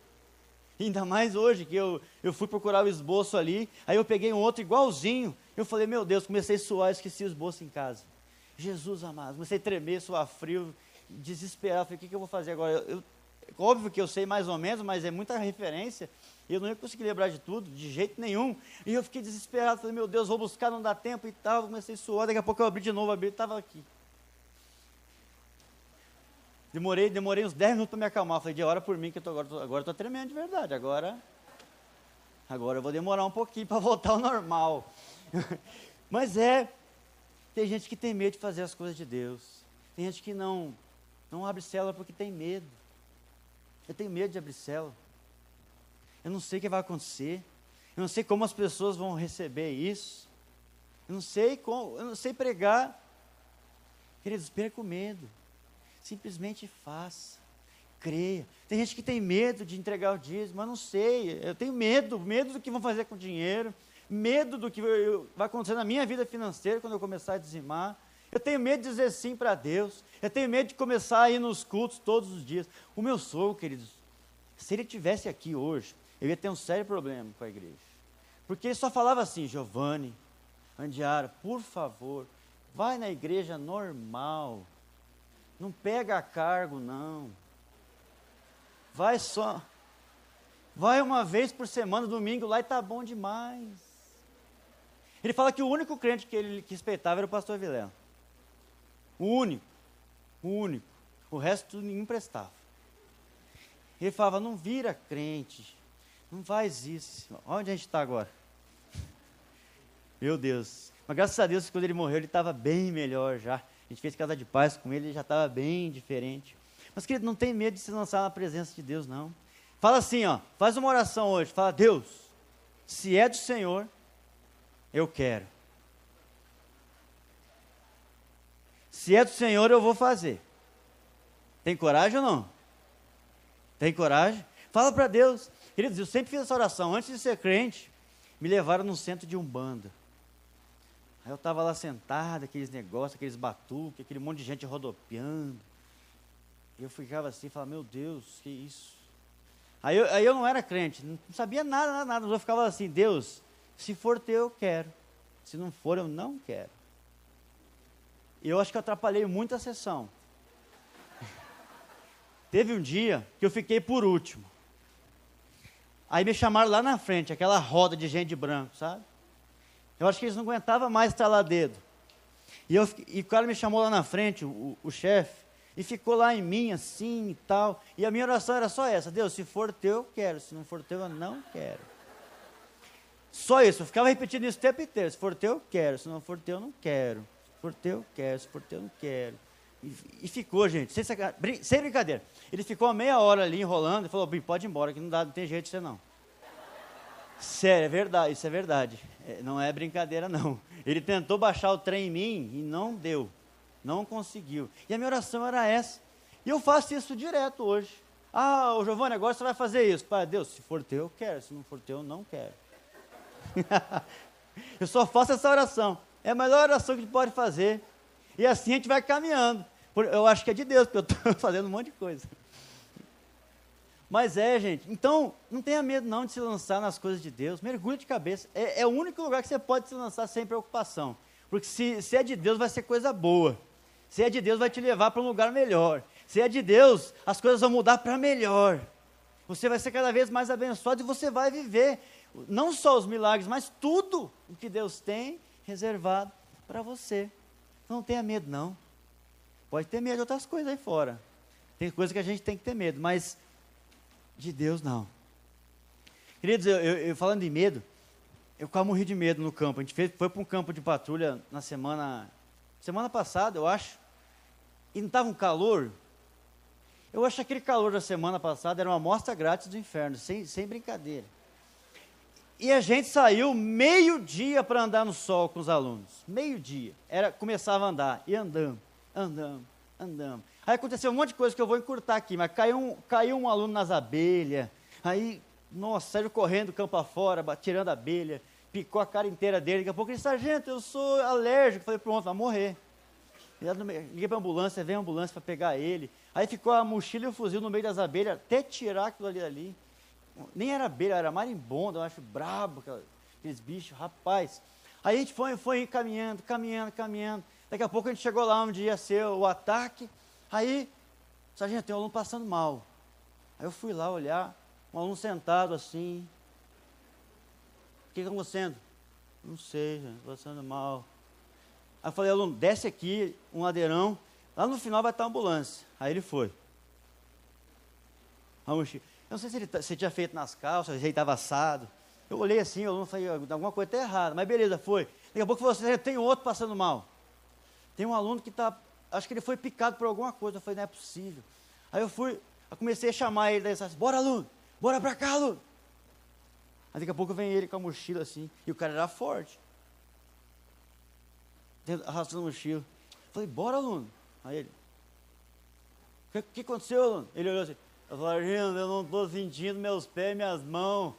Ainda mais hoje, que eu, eu fui procurar o esboço ali, aí eu peguei um outro igualzinho. Eu falei, meu Deus, comecei a suar, esqueci o esboço em casa. Jesus amado, comecei a tremer, suar frio, desesperar. Falei, o que, que eu vou fazer agora? Eu, eu, óbvio que eu sei mais ou menos, mas é muita referência. Eu não ia conseguir lembrar de tudo, de jeito nenhum. E eu fiquei desesperado, falei, meu Deus, vou buscar, não dá tempo e tal. Comecei a suar, daqui a pouco eu abri de novo, abri e estava aqui. Demorei, demorei uns 10 minutos para me acalmar. Falei, de hora por mim, que eu tô, agora, agora estou tremendo de verdade. Agora, agora eu vou demorar um pouquinho para voltar ao normal. Mas é, tem gente que tem medo de fazer as coisas de Deus. Tem gente que não, não abre célula porque tem medo. Eu tenho medo de abrir célula. Eu não sei o que vai acontecer. Eu não sei como as pessoas vão receber isso. Eu não sei como, eu não sei pregar. Queridos, perca o medo. Simplesmente faça. Creia. Tem gente que tem medo de entregar o dízimo, mas não sei. Eu tenho medo, medo do que vão fazer com o dinheiro, medo do que vai acontecer na minha vida financeira quando eu começar a dizimar. Eu tenho medo de dizer sim para Deus. Eu tenho medo de começar a ir nos cultos todos os dias. O meu sogro, queridos, se ele tivesse aqui hoje, eu ia ter um sério problema com a igreja. Porque ele só falava assim, Giovanni, Andiara, por favor, vai na igreja normal. Não pega cargo, não. Vai só. Vai uma vez por semana, domingo, lá e tá bom demais. Ele fala que o único crente que ele respeitava era o pastor Vilela. O único. O único. O resto nenhum prestava. Ele falava, não vira crente. Não faz isso. Onde a gente está agora? Meu Deus. Mas graças a Deus, quando ele morreu, ele estava bem melhor já. A gente fez casa de paz com ele, ele já estava bem diferente. Mas, querido, não tem medo de se lançar na presença de Deus, não. Fala assim, ó, faz uma oração hoje. Fala, Deus, se é do Senhor, eu quero. Se é do Senhor, eu vou fazer. Tem coragem ou não? Tem coragem? Fala para Deus. Queridos, eu sempre fiz essa oração. Antes de ser crente, me levaram no centro de Umbanda. Aí eu estava lá sentado, aqueles negócios, aqueles batuques, aquele monte de gente rodopiando. E eu ficava assim, falava, meu Deus, que isso? Aí eu, aí eu não era crente, não sabia nada, nada, nada. Eu ficava assim, Deus, se for teu, eu quero. Se não for, eu não quero. E eu acho que eu atrapalhei muito a sessão. Teve um dia que eu fiquei por último. Aí me chamaram lá na frente, aquela roda de gente de branco, sabe? Eu acho que eles não aguentavam mais estalar dedo. E, eu, e o cara me chamou lá na frente, o, o chefe, e ficou lá em mim, assim e tal. E a minha oração era só essa: Deus, se for teu, eu quero. Se não for teu, eu não quero. Só isso, eu ficava repetindo isso o tempo inteiro. Se for teu, eu quero. Se não for teu, eu não quero. Se for teu, eu quero. Se for teu, eu não quero. E, e ficou, gente, sem, sem, brincadeira. Ele ficou meia hora ali enrolando e falou: pode ir embora, que não, dá, não tem jeito de você não. Sério, é verdade, isso é verdade. É, não é brincadeira, não. Ele tentou baixar o trem em mim e não deu. Não conseguiu. E a minha oração era essa. E eu faço isso direto hoje. Ah, o Giovanni, agora você vai fazer isso. Pai, Deus, se for teu, eu quero. Se não for teu, eu não quero. eu só faço essa oração. É a melhor oração que a gente pode fazer. E assim a gente vai caminhando. Eu acho que é de Deus, porque eu estou fazendo um monte de coisa. Mas é, gente. Então, não tenha medo não de se lançar nas coisas de Deus. Mergulhe de cabeça. É, é, o único lugar que você pode se lançar sem preocupação. Porque se, se é de Deus, vai ser coisa boa. Se é de Deus, vai te levar para um lugar melhor. Se é de Deus, as coisas vão mudar para melhor. Você vai ser cada vez mais abençoado e você vai viver não só os milagres, mas tudo o que Deus tem reservado para você. Não tenha medo, não. Pode ter medo de outras coisas aí fora. Tem coisas que a gente tem que ter medo, mas de Deus, não. Queridos, eu, eu, eu falando de medo, eu quase morri de medo no campo. A gente fez, foi para um campo de patrulha na semana, semana passada, eu acho. E não estava um calor. Eu acho que aquele calor da semana passada era uma amostra grátis do inferno, sem, sem brincadeira. E a gente saiu meio-dia para andar no sol com os alunos. Meio-dia. Era, começava a andar. E andamos, andamos, andamos. Aí aconteceu um monte de coisa que eu vou encurtar aqui, mas caiu um, caiu um aluno nas abelhas, aí, nossa, saiu correndo campo afora, tirando a abelha, picou a cara inteira dele, daqui a pouco ele disse, sargento, eu sou alérgico, falei, pronto, vai morrer. Liguei para a ambulância, veio a ambulância para pegar ele, aí ficou a mochila e o fuzil no meio das abelhas, até tirar aquilo ali ali. Nem era abelha, era marimbondo, eu acho brabo, aqueles bichos, rapaz. Aí a gente foi, foi caminhando, caminhando, caminhando. Daqui a pouco a gente chegou lá onde ia ser o ataque. Aí, sargento, tem um aluno passando mal. Aí eu fui lá olhar, um aluno sentado assim. O que está acontecendo? Não sei, gente, passando mal. Aí eu falei, aluno, desce aqui, um ladeirão, lá no final vai estar a ambulância. Aí ele foi. Eu não sei se ele tá, se tinha feito nas calças, se ele estava assado. Eu olhei assim, o aluno falei, alguma coisa está errada, mas beleza, foi. Daqui a pouco você tem outro passando mal. Tem um aluno que está acho que ele foi picado por alguma coisa. Eu falei, não é possível. Aí eu fui, eu comecei a chamar ele, daí disse, bora aluno, bora pra cá aluno. Aí daqui a pouco vem ele com a mochila assim, e o cara era forte. Arrastando a mochila. Eu falei, bora aluno. Aí ele, o que, que, aconteceu aluno? Ele olhou assim, eu falei, eu não estou sentindo meus pés, minhas mãos.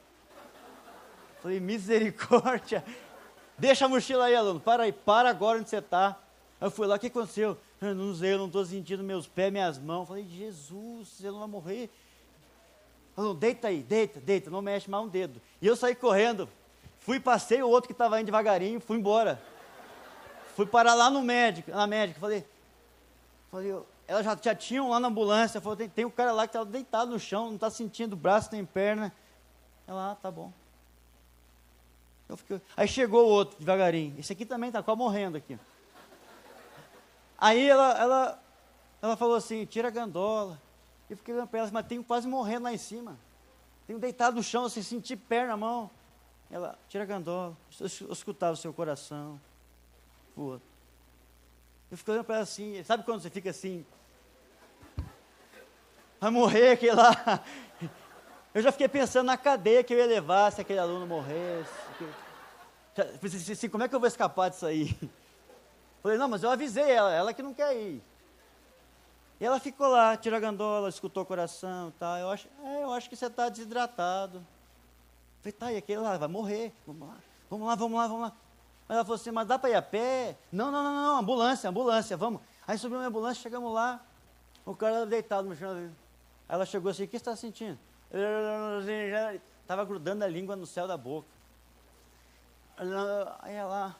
Eu falei, misericórdia. Deixa a mochila aí, aluno. Para aí, para agora onde você está. Aí eu fui lá, o que aconteceu? Eu não sei, eu não estou sentindo meus pés, minhas mãos. Eu falei, Jesus, você não vai morrer. Falou, deita aí, deita, deita, não mexe mais um dedo. E eu saí correndo, fui, passei o outro que estava indo devagarinho, fui embora. Fui parar lá no médico, na médica, falei, falei, ela já, já tinham lá na ambulância, falou, tem, tem um cara lá que estava deitado no chão, não está sentindo braço nem perna. Ela, ah, tá bom. Fiquei, aí chegou o outro devagarinho. Esse aqui também está quase morrendo aqui. Aí ela, ela, ela falou assim, tira a gandola. Eu fiquei olhando para ela, mas tenho quase morrendo lá em cima. Tenho deitado no chão, assim, senti pé na mão. Ela, tira a gandola. Eu escutava o seu coração. Outro. Eu fiquei olhando para ela assim, sabe quando você fica assim? Vai morrer aquele lá. Eu já fiquei pensando na cadeia que eu ia levar se aquele aluno morresse. Assim, assim, como é que eu vou escapar disso aí? Falei, não, mas eu avisei ela, ela que não quer ir. E ela ficou lá, tira a gandola, escutou o coração tá? Eu acho, é, eu acho que você está desidratado. Falei, tá, e aquele lá vai morrer. Vamos lá, vamos lá, vamos lá, vamos lá. Mas ela falou assim, mas dá para ir a pé? Não, não, não, não, ambulância, ambulância, vamos. Aí subiu uma ambulância, chegamos lá, o cara deitado no chão. Ela chegou assim, o que você está sentindo? Estava grudando a língua no céu da boca. Aí ela,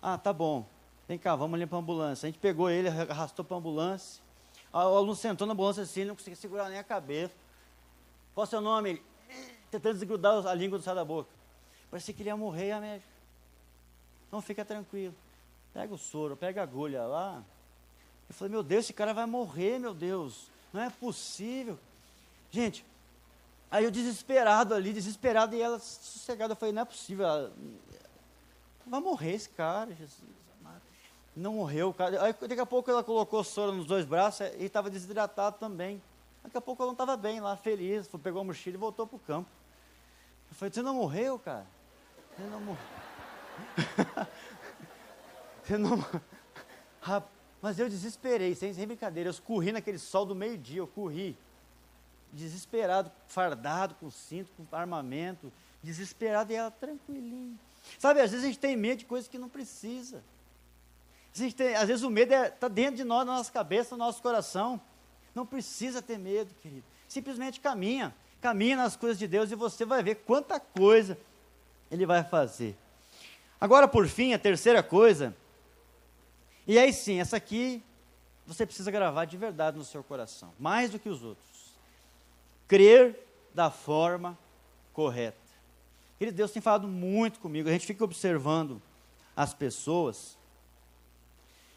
ah, tá bom, vem cá, vamos ali para a ambulância. A gente pegou ele, arrastou para a ambulância. O aluno sentou na ambulância assim, não conseguia segurar nem a cabeça. Qual o seu nome? Ele, tentando desgrudar a língua do céu da boca. Parecia que ele ia morrer, a médica. Não, fica tranquilo. Pega o soro, pega a agulha lá. Eu falei, meu Deus, esse cara vai morrer, meu Deus. Não é possível. Gente, aí eu desesperado ali, desesperado, e ela sossegada. Eu falei, não é possível. Ela, vai morrer esse cara, Jesus. Não morreu cara. Aí daqui a pouco ela colocou soro nos dois braços e estava desidratado também. Daqui a pouco ela não estava bem lá, feliz. Pegou a mochila e voltou para o campo. Eu falei, você não morreu, cara? Você não morreu. você não. Mas eu desesperei, sem, sem brincadeira. Eu corri naquele sol do meio-dia, eu corri. Desesperado, fardado, com cinto, com armamento. Desesperado e ela tranquilinha. Sabe, às vezes a gente tem medo de coisas que não precisa. Tem, às vezes o medo está é, tá dentro de nós, na nossa cabeça, no nosso coração. Não precisa ter medo, querido. Simplesmente caminha. Caminha nas coisas de Deus e você vai ver quanta coisa Ele vai fazer. Agora, por fim, a terceira coisa. E aí sim, essa aqui você precisa gravar de verdade no seu coração, mais do que os outros. Crer da forma correta. Querido, Deus tem falado muito comigo. A gente fica observando as pessoas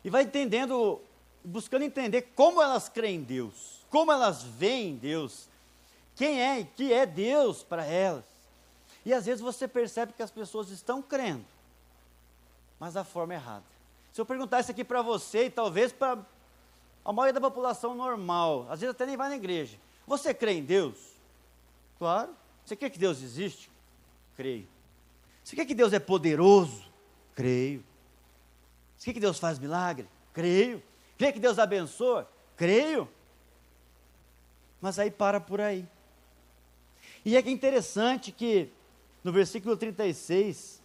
e vai entendendo, buscando entender como elas creem em Deus, como elas veem Deus, quem é e que é Deus para elas. E às vezes você percebe que as pessoas estão crendo, mas da forma errada. Se eu perguntar isso aqui para você e talvez para a maioria da população normal, às vezes até nem vai na igreja, você crê em Deus? Claro. Você quer que Deus existe? Creio. Você quer que Deus é poderoso? Creio. Quer que Deus faz milagre? Creio. Quer que Deus abençoa? Creio. Mas aí para por aí. E é que interessante que no versículo 36,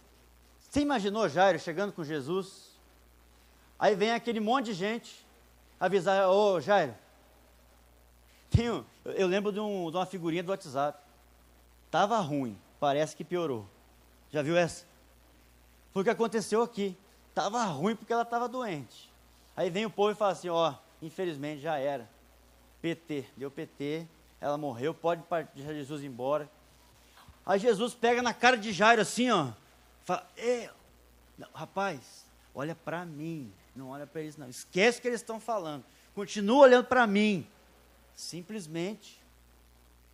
você imaginou Jairo chegando com Jesus? Aí vem aquele monte de gente avisar, ô oh, Jairo, tenho, eu lembro de, um, de uma figurinha do WhatsApp. Estava ruim, parece que piorou. Já viu essa? Foi o que aconteceu aqui. Estava ruim porque ela estava doente. Aí vem o povo e fala assim, ó, infelizmente já era. PT, deu PT, ela morreu, pode deixar Jesus embora. Aí Jesus pega na cara de Jairo assim, ó, fala, não, rapaz, olha para mim, não olha para eles não, esquece o que eles estão falando, continua olhando para mim, simplesmente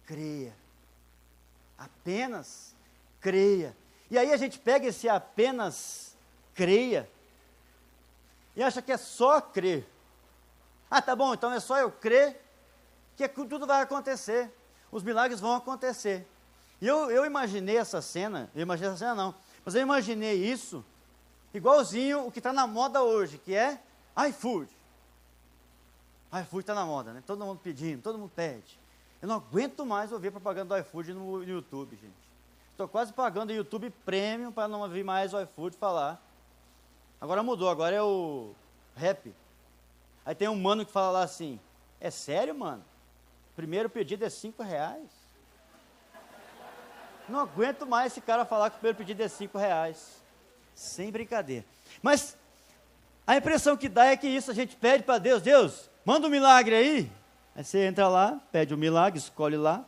creia, apenas creia. E aí a gente pega esse apenas creia e acha que é só crer. Ah, tá bom, então é só eu crer que tudo vai acontecer, os milagres vão acontecer. E eu, eu imaginei essa cena, eu imaginei essa cena não, mas eu imaginei isso igualzinho o que está na moda hoje, que é iFood. iFood está na moda, né? Todo mundo pedindo, todo mundo pede. Eu não aguento mais ouvir propaganda do iFood no YouTube, gente. Estou quase pagando o YouTube Premium para não ouvir mais o iFood falar. Agora mudou, agora é o rap. Aí tem um mano que fala lá assim, é sério, mano? Primeiro pedido é cinco reais. Não aguento mais esse cara falar que o primeiro pedido é cinco reais. Sem brincadeira. Mas a impressão que dá é que isso a gente pede para Deus, Deus, manda um milagre aí. Aí você entra lá, pede o um milagre, escolhe lá.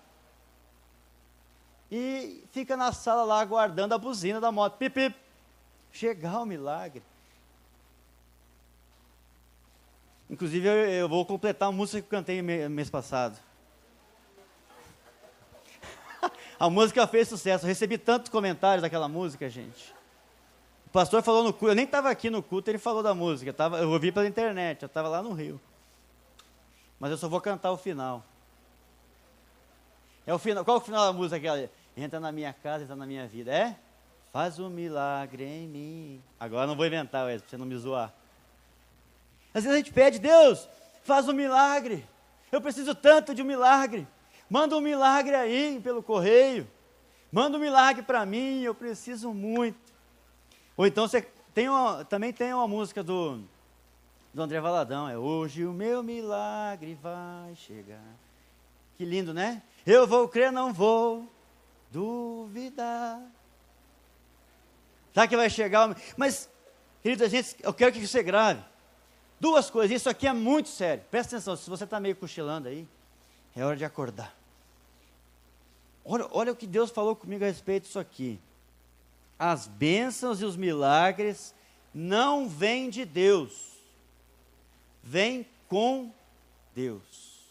E fica na sala lá aguardando a buzina da moto. Pip, pip. Chegar o milagre. Inclusive, eu, eu, vou completar a música que eu cantei mês passado. A música fez sucesso. Eu recebi tantos comentários daquela música, gente. O pastor falou no culto, eu nem estava aqui no culto, ele falou da música. Eu, tava, eu ouvi pela internet, eu estava lá no Rio. Mas eu só vou cantar o final. É o final. Qual é o final da música aquela? Entra na minha casa, entra na minha vida. É? Faz um milagre em mim. Agora não vou inventar, Wes, para você não me zoar. Às vezes a gente pede, Deus, faz um milagre. Eu preciso tanto de um milagre. Manda um milagre aí pelo correio. Manda um milagre para mim, eu preciso muito. Ou então você Tem uma, também tem uma música do, do André Valadão, é Hoje o meu milagre vai chegar. Que lindo, né? Eu vou crer, não vou duvidar. Sabe que vai chegar? Mas, querido, gente, eu quero que você grave. Duas coisas, isso aqui é muito sério. Presta atenção, se você está meio cochilando aí, é hora de acordar. Olha, olha o que Deus falou comigo a respeito disso aqui. As bênçãos e os milagres não vêm de Deus, vêm com Deus.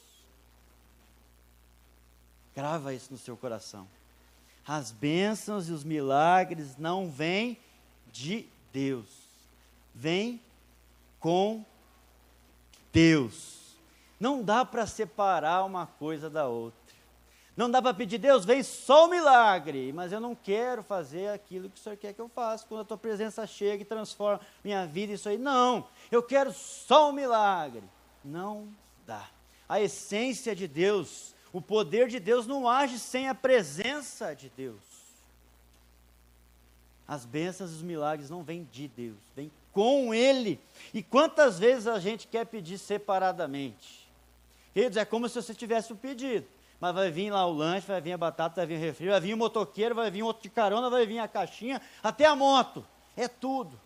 Grava isso no seu coração. As bênçãos e os milagres não vêm de Deus, vêm com Deus. Não dá para separar uma coisa da outra. Não dá para pedir, Deus, vem só o milagre, mas eu não quero fazer aquilo que o Senhor quer que eu faça. Quando a tua presença chega e transforma minha vida, isso aí. Não, eu quero só o milagre. Não dá. A essência de Deus, o poder de Deus não age sem a presença de Deus. As bênçãos e os milagres não vêm de Deus, vêm com Ele. E quantas vezes a gente quer pedir separadamente? Queridos, é como se você tivesse um pedido mas vai vir lá o lanche, vai vir a batata, vai vir o refri, vai vir o motoqueiro, vai vir outro de carona, vai vir a caixinha, até a moto. É tudo.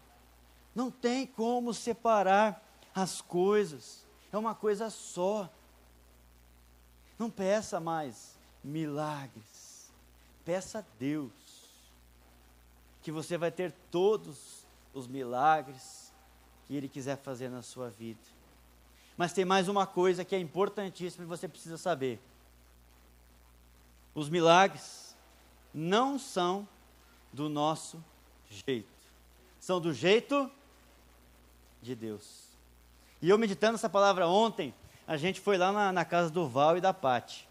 Não tem como separar as coisas. É uma coisa só. Não peça mais milagres. Peça a Deus que você vai ter todos os milagres que Ele quiser fazer na sua vida. Mas tem mais uma coisa que é importantíssima e você precisa saber os milagres não são do nosso jeito, são do jeito de Deus. E eu meditando essa palavra ontem, a gente foi lá na, na casa do Val e da Pati.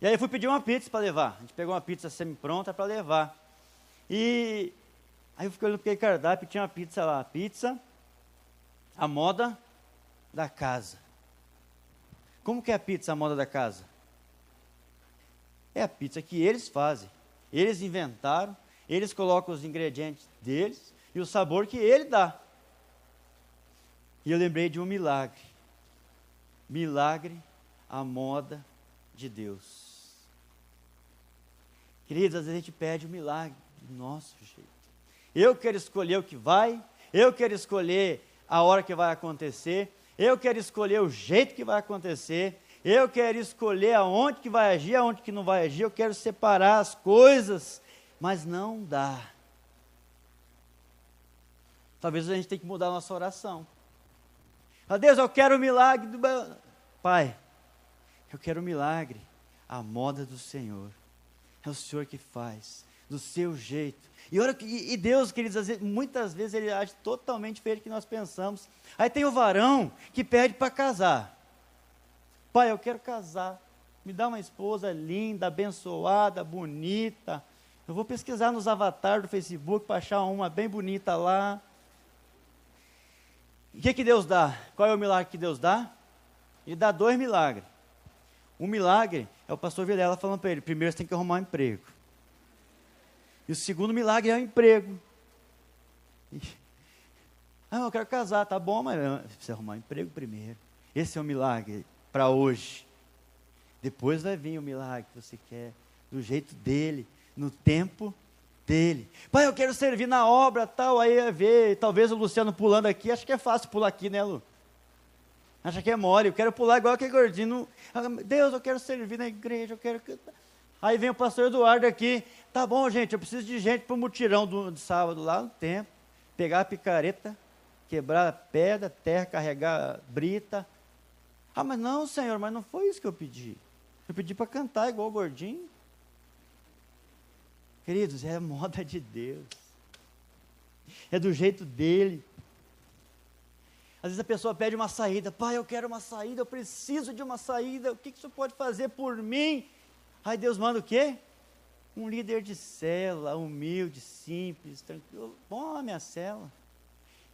E aí eu fui pedir uma pizza para levar. A gente pegou uma pizza semi-pronta para levar. E aí eu fiquei olhando para cardápio tinha uma pizza lá. Pizza, a moda da casa. Como que é a pizza, a moda da casa? É a pizza que eles fazem. Eles inventaram, eles colocam os ingredientes deles e o sabor que ele dá. E eu lembrei de um milagre. Milagre à moda de Deus. Queridos, às vezes a gente pede um milagre do nosso jeito. Eu quero escolher o que vai, eu quero escolher a hora que vai acontecer, eu quero escolher o jeito que vai acontecer, eu quero escolher aonde que vai agir, aonde que não vai agir, eu quero separar as coisas, mas não dá. Talvez a gente tenha que mudar a nossa oração. A Deus, eu quero o milagre do Pai. Eu quero o milagre, a moda do Senhor. É o Senhor que faz, do seu jeito. E, olha, e Deus, queridos, muitas vezes ele age totalmente diferente do que nós pensamos. Aí tem o varão que pede para casar. Pai, eu quero casar. Me dá uma esposa linda, abençoada, bonita. Eu vou pesquisar nos avatares do Facebook para achar uma bem bonita lá. O que, que Deus dá? Qual é o milagre que Deus dá? Ele dá dois milagres. Um milagre é o pastor Vilela falando para ele: primeiro você tem que arrumar um emprego. E o segundo milagre é o emprego. ah, eu quero casar, tá bom, mas você arrumar um emprego primeiro. Esse é o milagre para hoje. Depois vai vir o milagre que você quer, do jeito dele, no tempo dele. Pai, eu quero servir na obra, tal, aí vai ver, talvez o Luciano pulando aqui, acho que é fácil pular aqui, né, Lu? Acha que é mole, eu quero pular igual aquele gordinho. Deus, eu quero servir na igreja, eu quero. Aí vem o pastor Eduardo aqui, tá bom, gente, eu preciso de gente para o mutirão do, do sábado lá no tempo, pegar a picareta, quebrar a pedra, terra, carregar brita, ah, mas não, Senhor, mas não foi isso que eu pedi. Eu pedi para cantar igual o gordinho. Queridos, é moda de Deus. É do jeito dele. Às vezes a pessoa pede uma saída. Pai, eu quero uma saída, eu preciso de uma saída. O que, que o senhor pode fazer por mim? Aí Deus manda o quê? Um líder de cela, humilde, simples, tranquilo. Bom, a minha cela.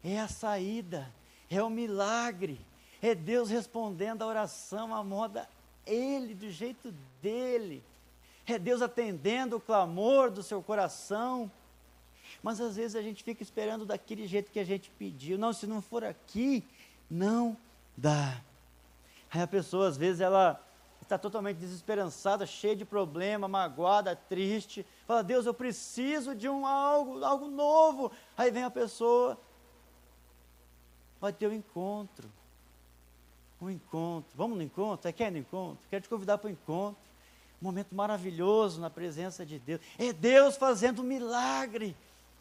É a saída, é o milagre. É Deus respondendo a oração à moda Ele, do jeito dele. É Deus atendendo o clamor do seu coração. Mas às vezes a gente fica esperando daquele jeito que a gente pediu. Não, se não for aqui, não dá. Aí a pessoa, às vezes, ela está totalmente desesperançada, cheia de problema, magoada, triste. Fala, Deus, eu preciso de um algo, algo novo. Aí vem a pessoa, vai ter um encontro. Um encontro. Vamos no encontro? Você quer ir no encontro? Quero te convidar para o encontro. Um momento maravilhoso na presença de Deus. É Deus fazendo um milagre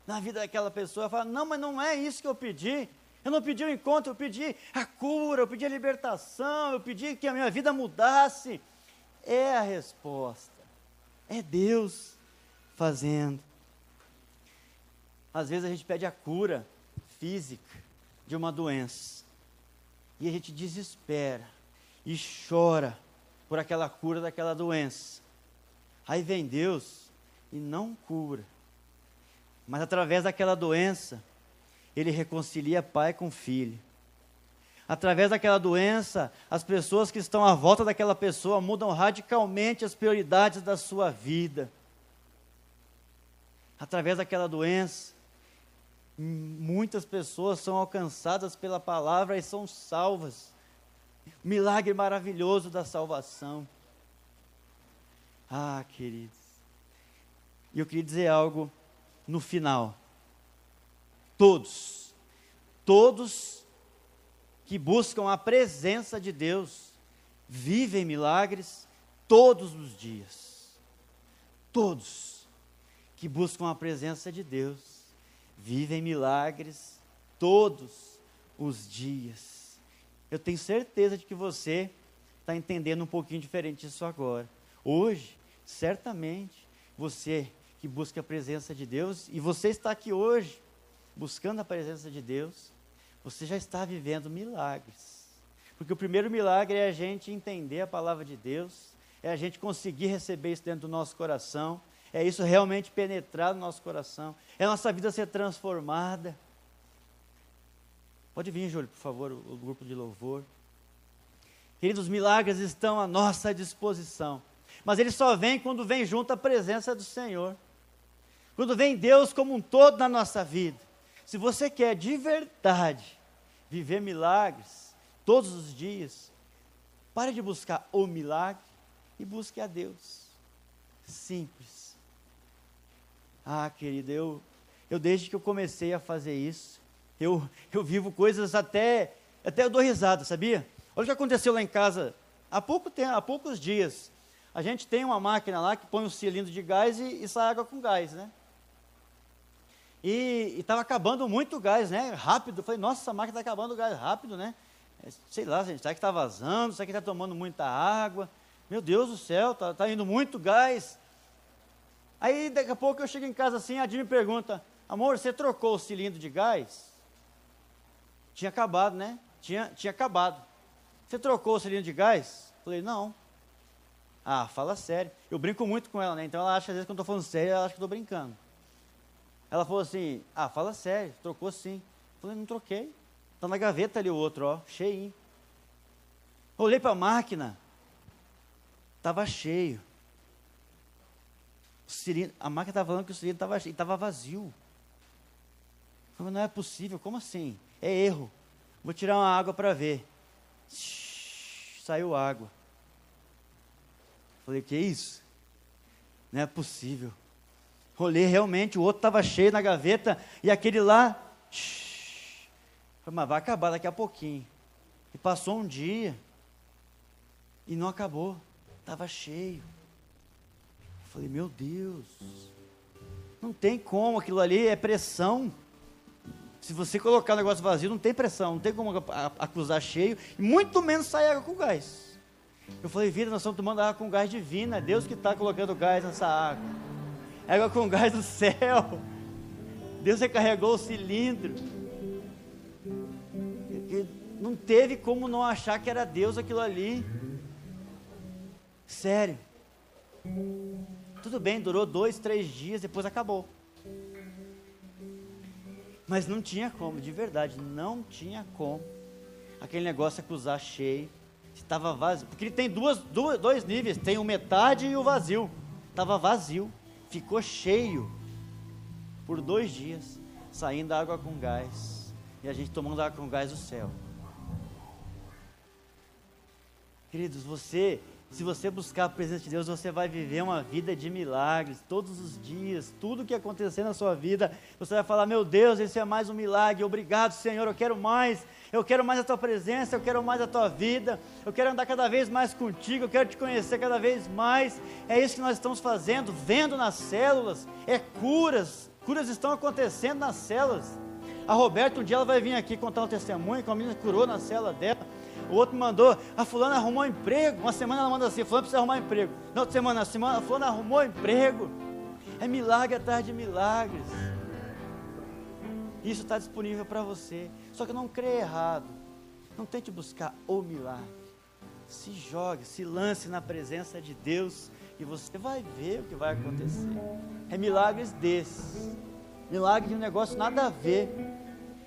na vida daquela pessoa. Fala, não, mas não é isso que eu pedi. Eu não pedi o um encontro, eu pedi a cura, eu pedi a libertação, eu pedi que a minha vida mudasse. É a resposta. É Deus fazendo. Às vezes a gente pede a cura física de uma doença. E a gente desespera e chora por aquela cura daquela doença. Aí vem Deus e não cura. Mas através daquela doença, ele reconcilia pai com filho. Através daquela doença, as pessoas que estão à volta daquela pessoa mudam radicalmente as prioridades da sua vida. Através daquela doença, muitas pessoas são alcançadas pela palavra e são salvas. Milagre maravilhoso da salvação. Ah, queridos. E eu queria dizer algo no final. Todos, todos que buscam a presença de Deus, vivem milagres todos os dias. Todos que buscam a presença de Deus, vivem milagres todos os dias. Eu tenho certeza de que você está entendendo um pouquinho diferente disso agora. Hoje, certamente, você que busca a presença de Deus, e você está aqui hoje, buscando a presença de Deus, você já está vivendo milagres. Porque o primeiro milagre é a gente entender a palavra de Deus, é a gente conseguir receber isso dentro do nosso coração, é isso realmente penetrar no nosso coração, é a nossa vida ser transformada. Pode vir, Júlio, por favor, o, grupo de louvor. Queridos, os milagres estão à nossa disposição, mas eles só vêm quando vem junto a presença do Senhor. Quando vem Deus como um todo na nossa vida. Se você quer de verdade viver milagres todos os dias, pare de buscar o milagre e busque a Deus. Simples. Ah, querida, eu, eu desde que eu comecei a fazer isso, eu, eu vivo coisas até, até eu dou risada, sabia? Olha o que aconteceu lá em casa há, pouco tempo, há poucos dias. A gente tem uma máquina lá que põe um cilindro de gás e, e sai água com gás, né? E estava acabando muito gás, né? Rápido. Falei, nossa, essa máquina está acabando o gás rápido, né? É, sei lá, gente, será que está vazando? Será que está tomando muita água? Meu Deus do céu, está tá indo muito gás. Aí daqui a pouco eu chego em casa assim, a Dini pergunta, amor, você trocou o cilindro de gás? Tinha acabado, né? Tinha, tinha acabado. Você trocou o cilindro de gás? Falei, não. Ah, fala sério. Eu brinco muito com ela, né? Então ela acha, às vezes, quando eu estou falando sério, ela acha que eu estou brincando. Ela falou assim: Ah, fala sério, trocou sim. Eu falei: Não troquei. Está na gaveta ali o outro, ó, cheio. Olhei para a máquina, estava cheio. Cilindro, a máquina estava falando que o cilindro estava cheio, estava vazio. Eu falei, não é possível, como assim? É erro. Vou tirar uma água para ver. saiu água. Falei, que isso? Não é possível. Olhei realmente, o outro estava cheio na gaveta e aquele lá, shh, mas vai acabar daqui a pouquinho. E passou um dia e não acabou, estava cheio. Eu falei, meu Deus, não tem como, aquilo ali é pressão. Se você colocar o negócio vazio, não tem pressão, não tem como acusar cheio, e muito menos sair água com gás. Eu falei, vida, nós estamos tomando água com gás divino, é Deus que está colocando gás nessa água água com gás do céu. Deus recarregou o cilindro. Não teve como não achar que era Deus aquilo ali. Sério. Tudo bem, durou dois, três dias, depois acabou. Mas não tinha como, de verdade, não tinha como. Aquele negócio acusar cheio. Estava vazio. Porque ele tem duas, duas, dois níveis: tem o metade e o vazio. Estava vazio ficou cheio. por dois dias, saindo água com gás, e a gente tomando água com gás do céu. Queridos, você, se você buscar a presença de Deus, você vai viver uma vida de milagres todos os dias. Tudo que acontecer na sua vida, você vai falar: Meu Deus, esse é mais um milagre. Obrigado, Senhor. Eu quero mais. Eu quero mais a tua presença. Eu quero mais a tua vida. Eu quero andar cada vez mais contigo. Eu quero te conhecer cada vez mais. É isso que nós estamos fazendo, vendo nas células. É curas. Curas estão acontecendo nas células. A Roberta, um dia ela vai vir aqui contar um testemunho que a menina curou na célula dela. O outro mandou, a fulana arrumou um emprego. Uma semana ela manda assim, fulana precisa arrumar um emprego. Na outra semana, a semana, a fulana arrumou um emprego. É milagre atrás de milagres. Isso está disponível para você. Só que não crê errado. Não tente buscar o milagre. Se jogue, se lance na presença de Deus e você vai ver o que vai acontecer. É milagres desses. Milagre de um negócio nada a ver.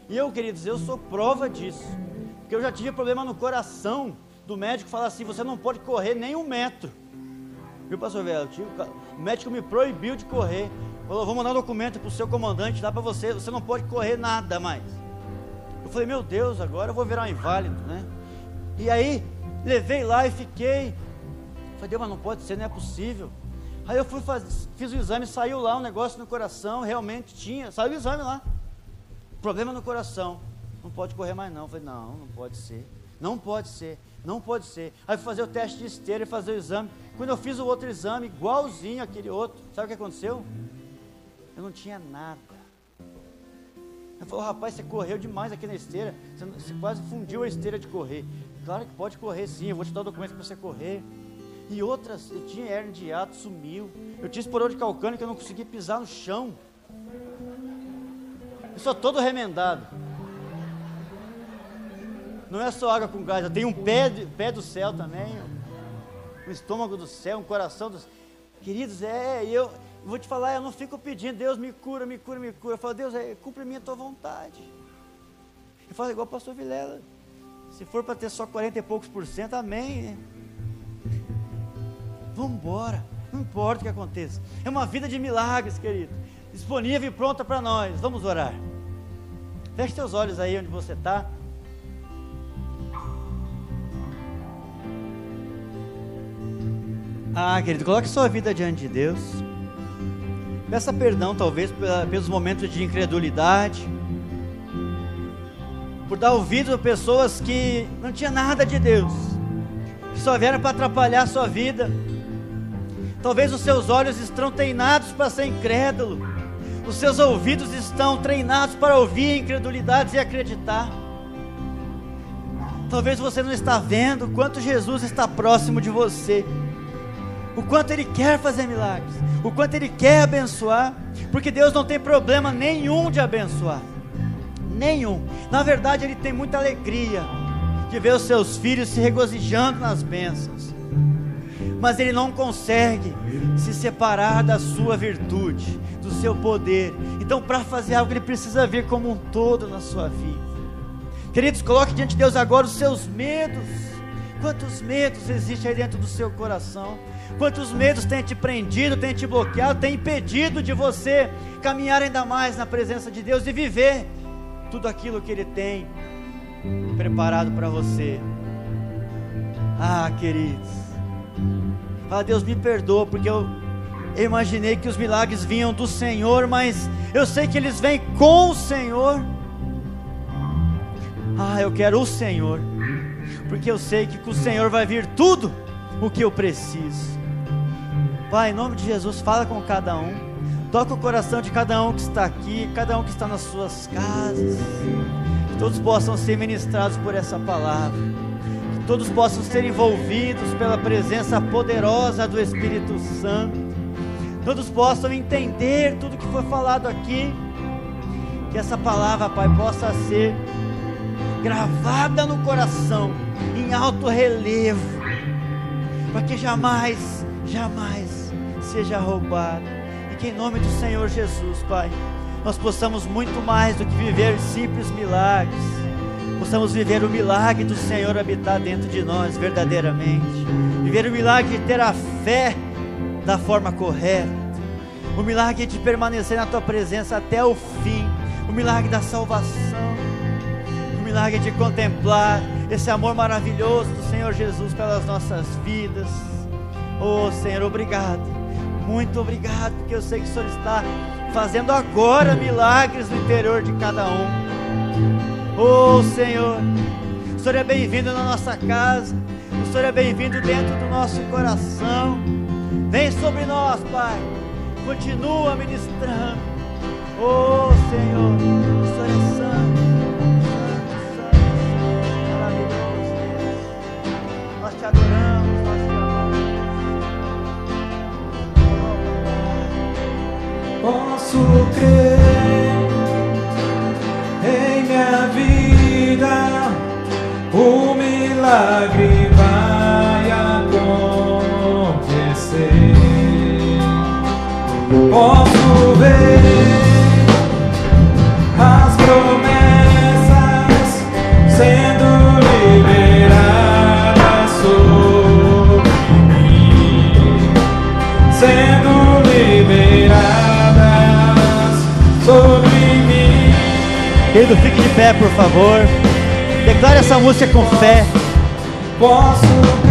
E eu, queridos, eu sou prova disso. Porque eu já tive problema no coração do médico falar assim: você não pode correr nem um metro. Viu, pastor velho? O médico me proibiu de correr. Falou: vou mandar um documento para o seu comandante lá para você. Você não pode correr nada mais. Eu falei: meu Deus, agora eu vou virar um inválido, né? E aí, levei lá e fiquei. Falei: Deus, mas não pode ser, não é possível. Aí eu fui fiz o exame, saiu lá um negócio no coração, realmente tinha, saiu o exame lá. Problema no coração não pode correr mais não. Eu falei, não, não pode ser. Não pode ser, não pode ser. Aí fui fazer o teste de esteira e fazer o exame. Quando eu fiz o outro exame, igualzinho aquele outro, sabe o que aconteceu? Eu não tinha nada. Ele falou, rapaz, você correu demais aqui na esteira. Você, você quase fundiu a esteira de correr. Claro que pode correr sim, eu vou te dar o documento para você correr. E outras, eu tinha hernia de ato, sumiu. Eu tinha esporão de calcânio que eu não conseguia pisar no chão. Eu sou todo remendado. Não é só água com gás, eu tenho um pé, pé do céu também, um estômago do céu, um coração do céu. Queridos, é, eu vou te falar, eu não fico pedindo, Deus me cura, me cura, me cura. Eu falo, Deus, é, cumpre a minha tua vontade. Eu falo igual o pastor Vilela. Se for para ter só 40 e poucos por cento, amém. Vamos embora. Não importa o que aconteça. É uma vida de milagres, querido. Disponível e pronta para nós. Vamos orar. Feche seus olhos aí onde você está. Ah, querido, coloque sua vida diante de Deus. Peça perdão, talvez, pelos momentos de incredulidade, por dar ouvido a pessoas que não tinham nada de Deus, que só vieram para atrapalhar a sua vida. Talvez os seus olhos estão treinados para ser incrédulo, os seus ouvidos estão treinados para ouvir incredulidades e acreditar. Talvez você não está vendo quanto Jesus está próximo de você o quanto Ele quer fazer milagres, o quanto Ele quer abençoar, porque Deus não tem problema nenhum de abençoar, nenhum. Na verdade, Ele tem muita alegria de ver os seus filhos se regozijando nas bênçãos, mas Ele não consegue se separar da sua virtude, do seu poder. Então, para fazer algo, Ele precisa vir como um todo na sua vida. Queridos, coloque diante de Deus agora os seus medos. Quantos medos existem aí dentro do seu coração? Quantos medos tem te prendido, tem te bloqueado, tem impedido de você caminhar ainda mais na presença de Deus e viver tudo aquilo que Ele tem preparado para você. Ah, queridos. Ah, Deus me perdoa, porque eu, eu imaginei que os milagres vinham do Senhor, mas eu sei que eles vêm com o Senhor. Ah, eu quero o Senhor, porque eu sei que com o Senhor vai vir tudo o que eu preciso. Pai, em nome de Jesus, fala com cada um. Toca o coração de cada um que está aqui, cada um que está nas suas casas. Que todos possam ser ministrados por essa palavra. Que todos possam ser envolvidos pela presença poderosa do Espírito Santo. Todos possam entender tudo que foi falado aqui. Que essa palavra, Pai, possa ser gravada no coração, em alto relevo, para que jamais, jamais seja roubado. E que em nome do Senhor Jesus, Pai, nós possamos muito mais do que viver simples milagres, possamos viver o milagre do Senhor habitar dentro de nós verdadeiramente, viver o milagre de ter a fé da forma correta, o milagre de permanecer na tua presença até o fim, o milagre da salvação, o milagre de contemplar esse amor maravilhoso do Senhor Jesus pelas nossas vidas. Oh Senhor, obrigado, muito obrigado, porque eu sei que o Senhor está fazendo agora milagres no interior de cada um. Oh Senhor, o Senhor é bem-vindo na nossa casa, o Senhor é bem-vindo dentro do nosso coração. Vem sobre nós, Pai, continua ministrando. Oh Senhor, Posso crer em minha vida, o milagre Fique de pé, por favor. Declare essa música com fé. Posso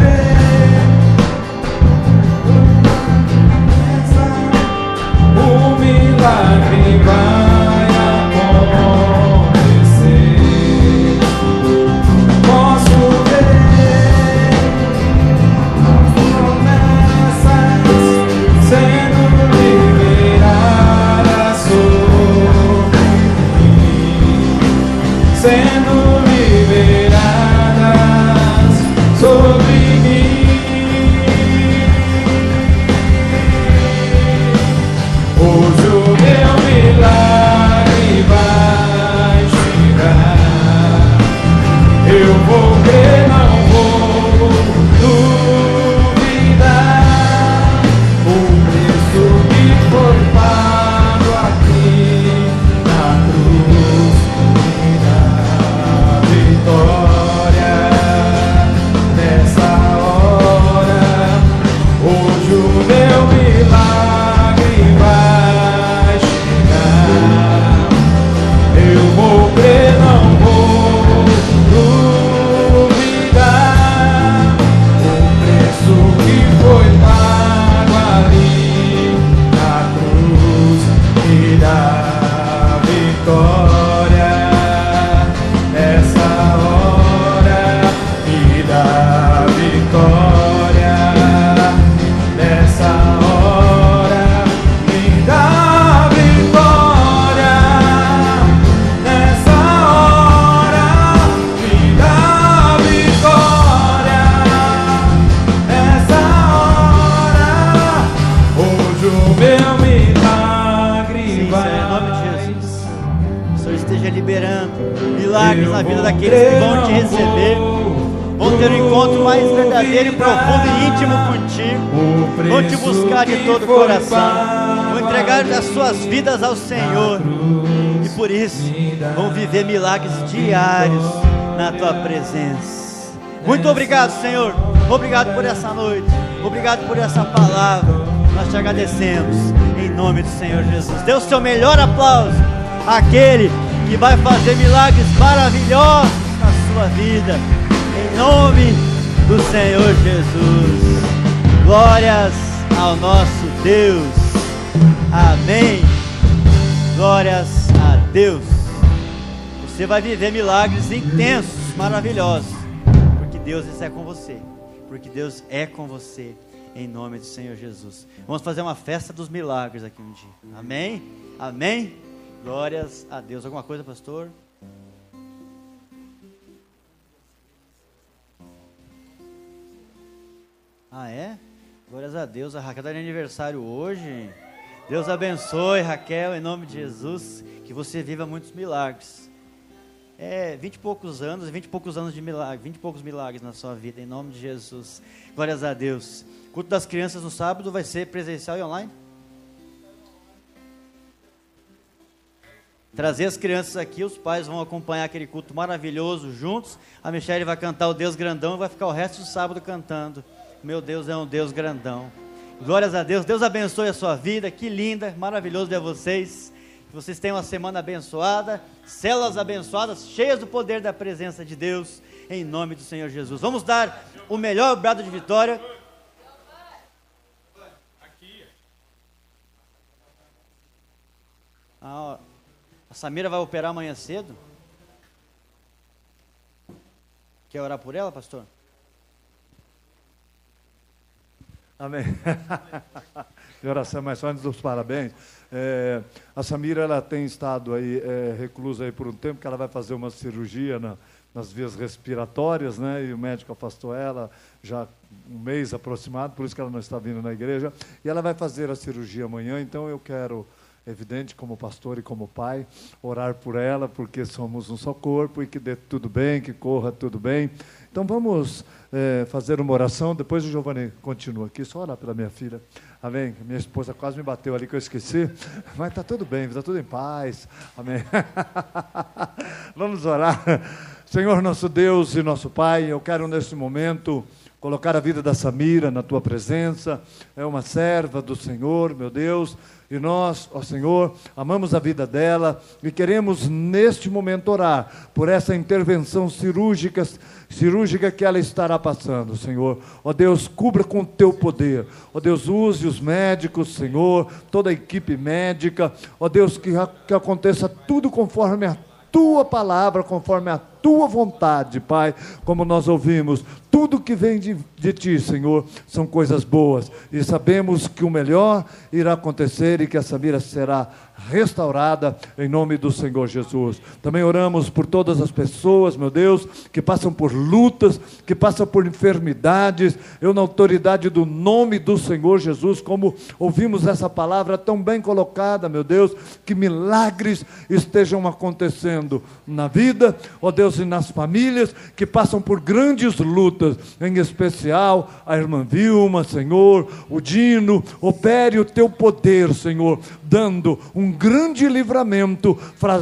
presença. Muito obrigado, Senhor. Obrigado por essa noite. Obrigado por essa palavra. Nós te agradecemos em nome do Senhor Jesus. Dê o seu melhor aplauso àquele que vai fazer milagres maravilhosos na sua vida. Em nome do Senhor Jesus. Glórias ao nosso Deus. Amém. Glórias a Deus. Você vai viver milagres intensos, maravilhosos, porque Deus é com você. Porque Deus é com você, em nome do Senhor Jesus. Vamos fazer uma festa dos milagres aqui um dia. Amém? Amém? Glórias a Deus. Alguma coisa, pastor? Ah, é? Glórias a Deus. A Raquel está de aniversário hoje. Deus abençoe, Raquel, em nome de Jesus. Que você viva muitos milagres. É, vinte e poucos anos, vinte e poucos anos de milagre, vinte e poucos milagres na sua vida, em nome de Jesus. Glórias a Deus. Culto das crianças no sábado vai ser presencial e online? Trazer as crianças aqui, os pais vão acompanhar aquele culto maravilhoso juntos. A Michelle vai cantar o Deus grandão e vai ficar o resto do sábado cantando. Meu Deus é um Deus grandão. Glórias a Deus. Deus abençoe a sua vida. Que linda, maravilhoso ver vocês. Que vocês tenham uma semana abençoada, células abençoadas, cheias do poder da presença de Deus, em nome do Senhor Jesus. Vamos dar o melhor brado de vitória. Ah, a Samira vai operar amanhã cedo. Quer orar por ela, pastor? Amém. De oração, mas só antes dos parabéns. É, a Samira ela tem estado aí é, reclusa aí por um tempo, que ela vai fazer uma cirurgia na, nas vias respiratórias, né? E o médico afastou ela já um mês aproximado, por isso que ela não está vindo na igreja. E ela vai fazer a cirurgia amanhã, então eu quero evidente, como pastor e como pai, orar por ela, porque somos um só corpo e que dê tudo bem, que corra tudo bem. Então vamos é, fazer uma oração, depois o Giovanni continua aqui, só orar pela minha filha. Amém? Minha esposa quase me bateu ali que eu esqueci, mas está tudo bem, está tudo em paz. Amém? vamos orar. Senhor nosso Deus e nosso Pai, eu quero nesse momento colocar a vida da Samira na tua presença, é uma serva do Senhor, meu Deus, e nós, ó Senhor, amamos a vida dela e queremos neste momento orar por essa intervenção cirúrgica, cirúrgica que ela estará passando, Senhor. Ó Deus, cubra com o teu poder. Ó Deus, use os médicos, Senhor, toda a equipe médica. Ó Deus, que, que aconteça tudo conforme a tua palavra, conforme a tua vontade, Pai, como nós ouvimos. Tudo que vem de, de ti, Senhor, são coisas boas. E sabemos que o melhor irá acontecer e que essa vida será restaurada em nome do Senhor Jesus. Também oramos por todas as pessoas, meu Deus, que passam por lutas, que passam por enfermidades. Eu, na autoridade do nome do Senhor Jesus, como ouvimos essa palavra tão bem colocada, meu Deus, que milagres estejam acontecendo na vida, ó Deus, e nas famílias que passam por grandes lutas, em especial a irmã Vilma, Senhor, o Dino, opere o teu poder, Senhor, dando um grande livramento,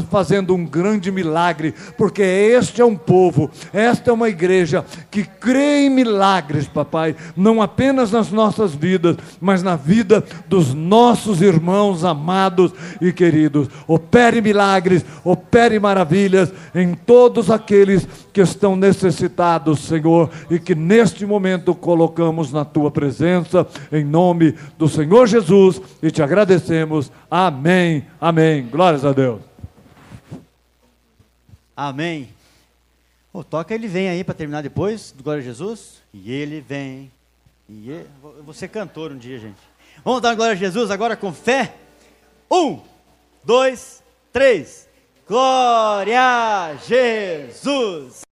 fazendo um grande milagre, porque este é um povo, esta é uma igreja que crê em milagres, papai, não apenas nas nossas vidas, mas na vida dos nossos irmãos amados e queridos. Opere milagres, opere maravilhas em todos aqueles que estão necessitados, Senhor, e que neste momento colocamos na tua presença, em nome do Senhor Jesus, e te agradecemos. Amém, amém. Glórias a Deus. Amém. O toca ele vem aí para terminar depois, Glória a Jesus. E ele vem. E ele... Eu ser cantor um dia, gente. Vamos dar glória a Jesus agora com fé. Um, dois, três. Glória a Jesus!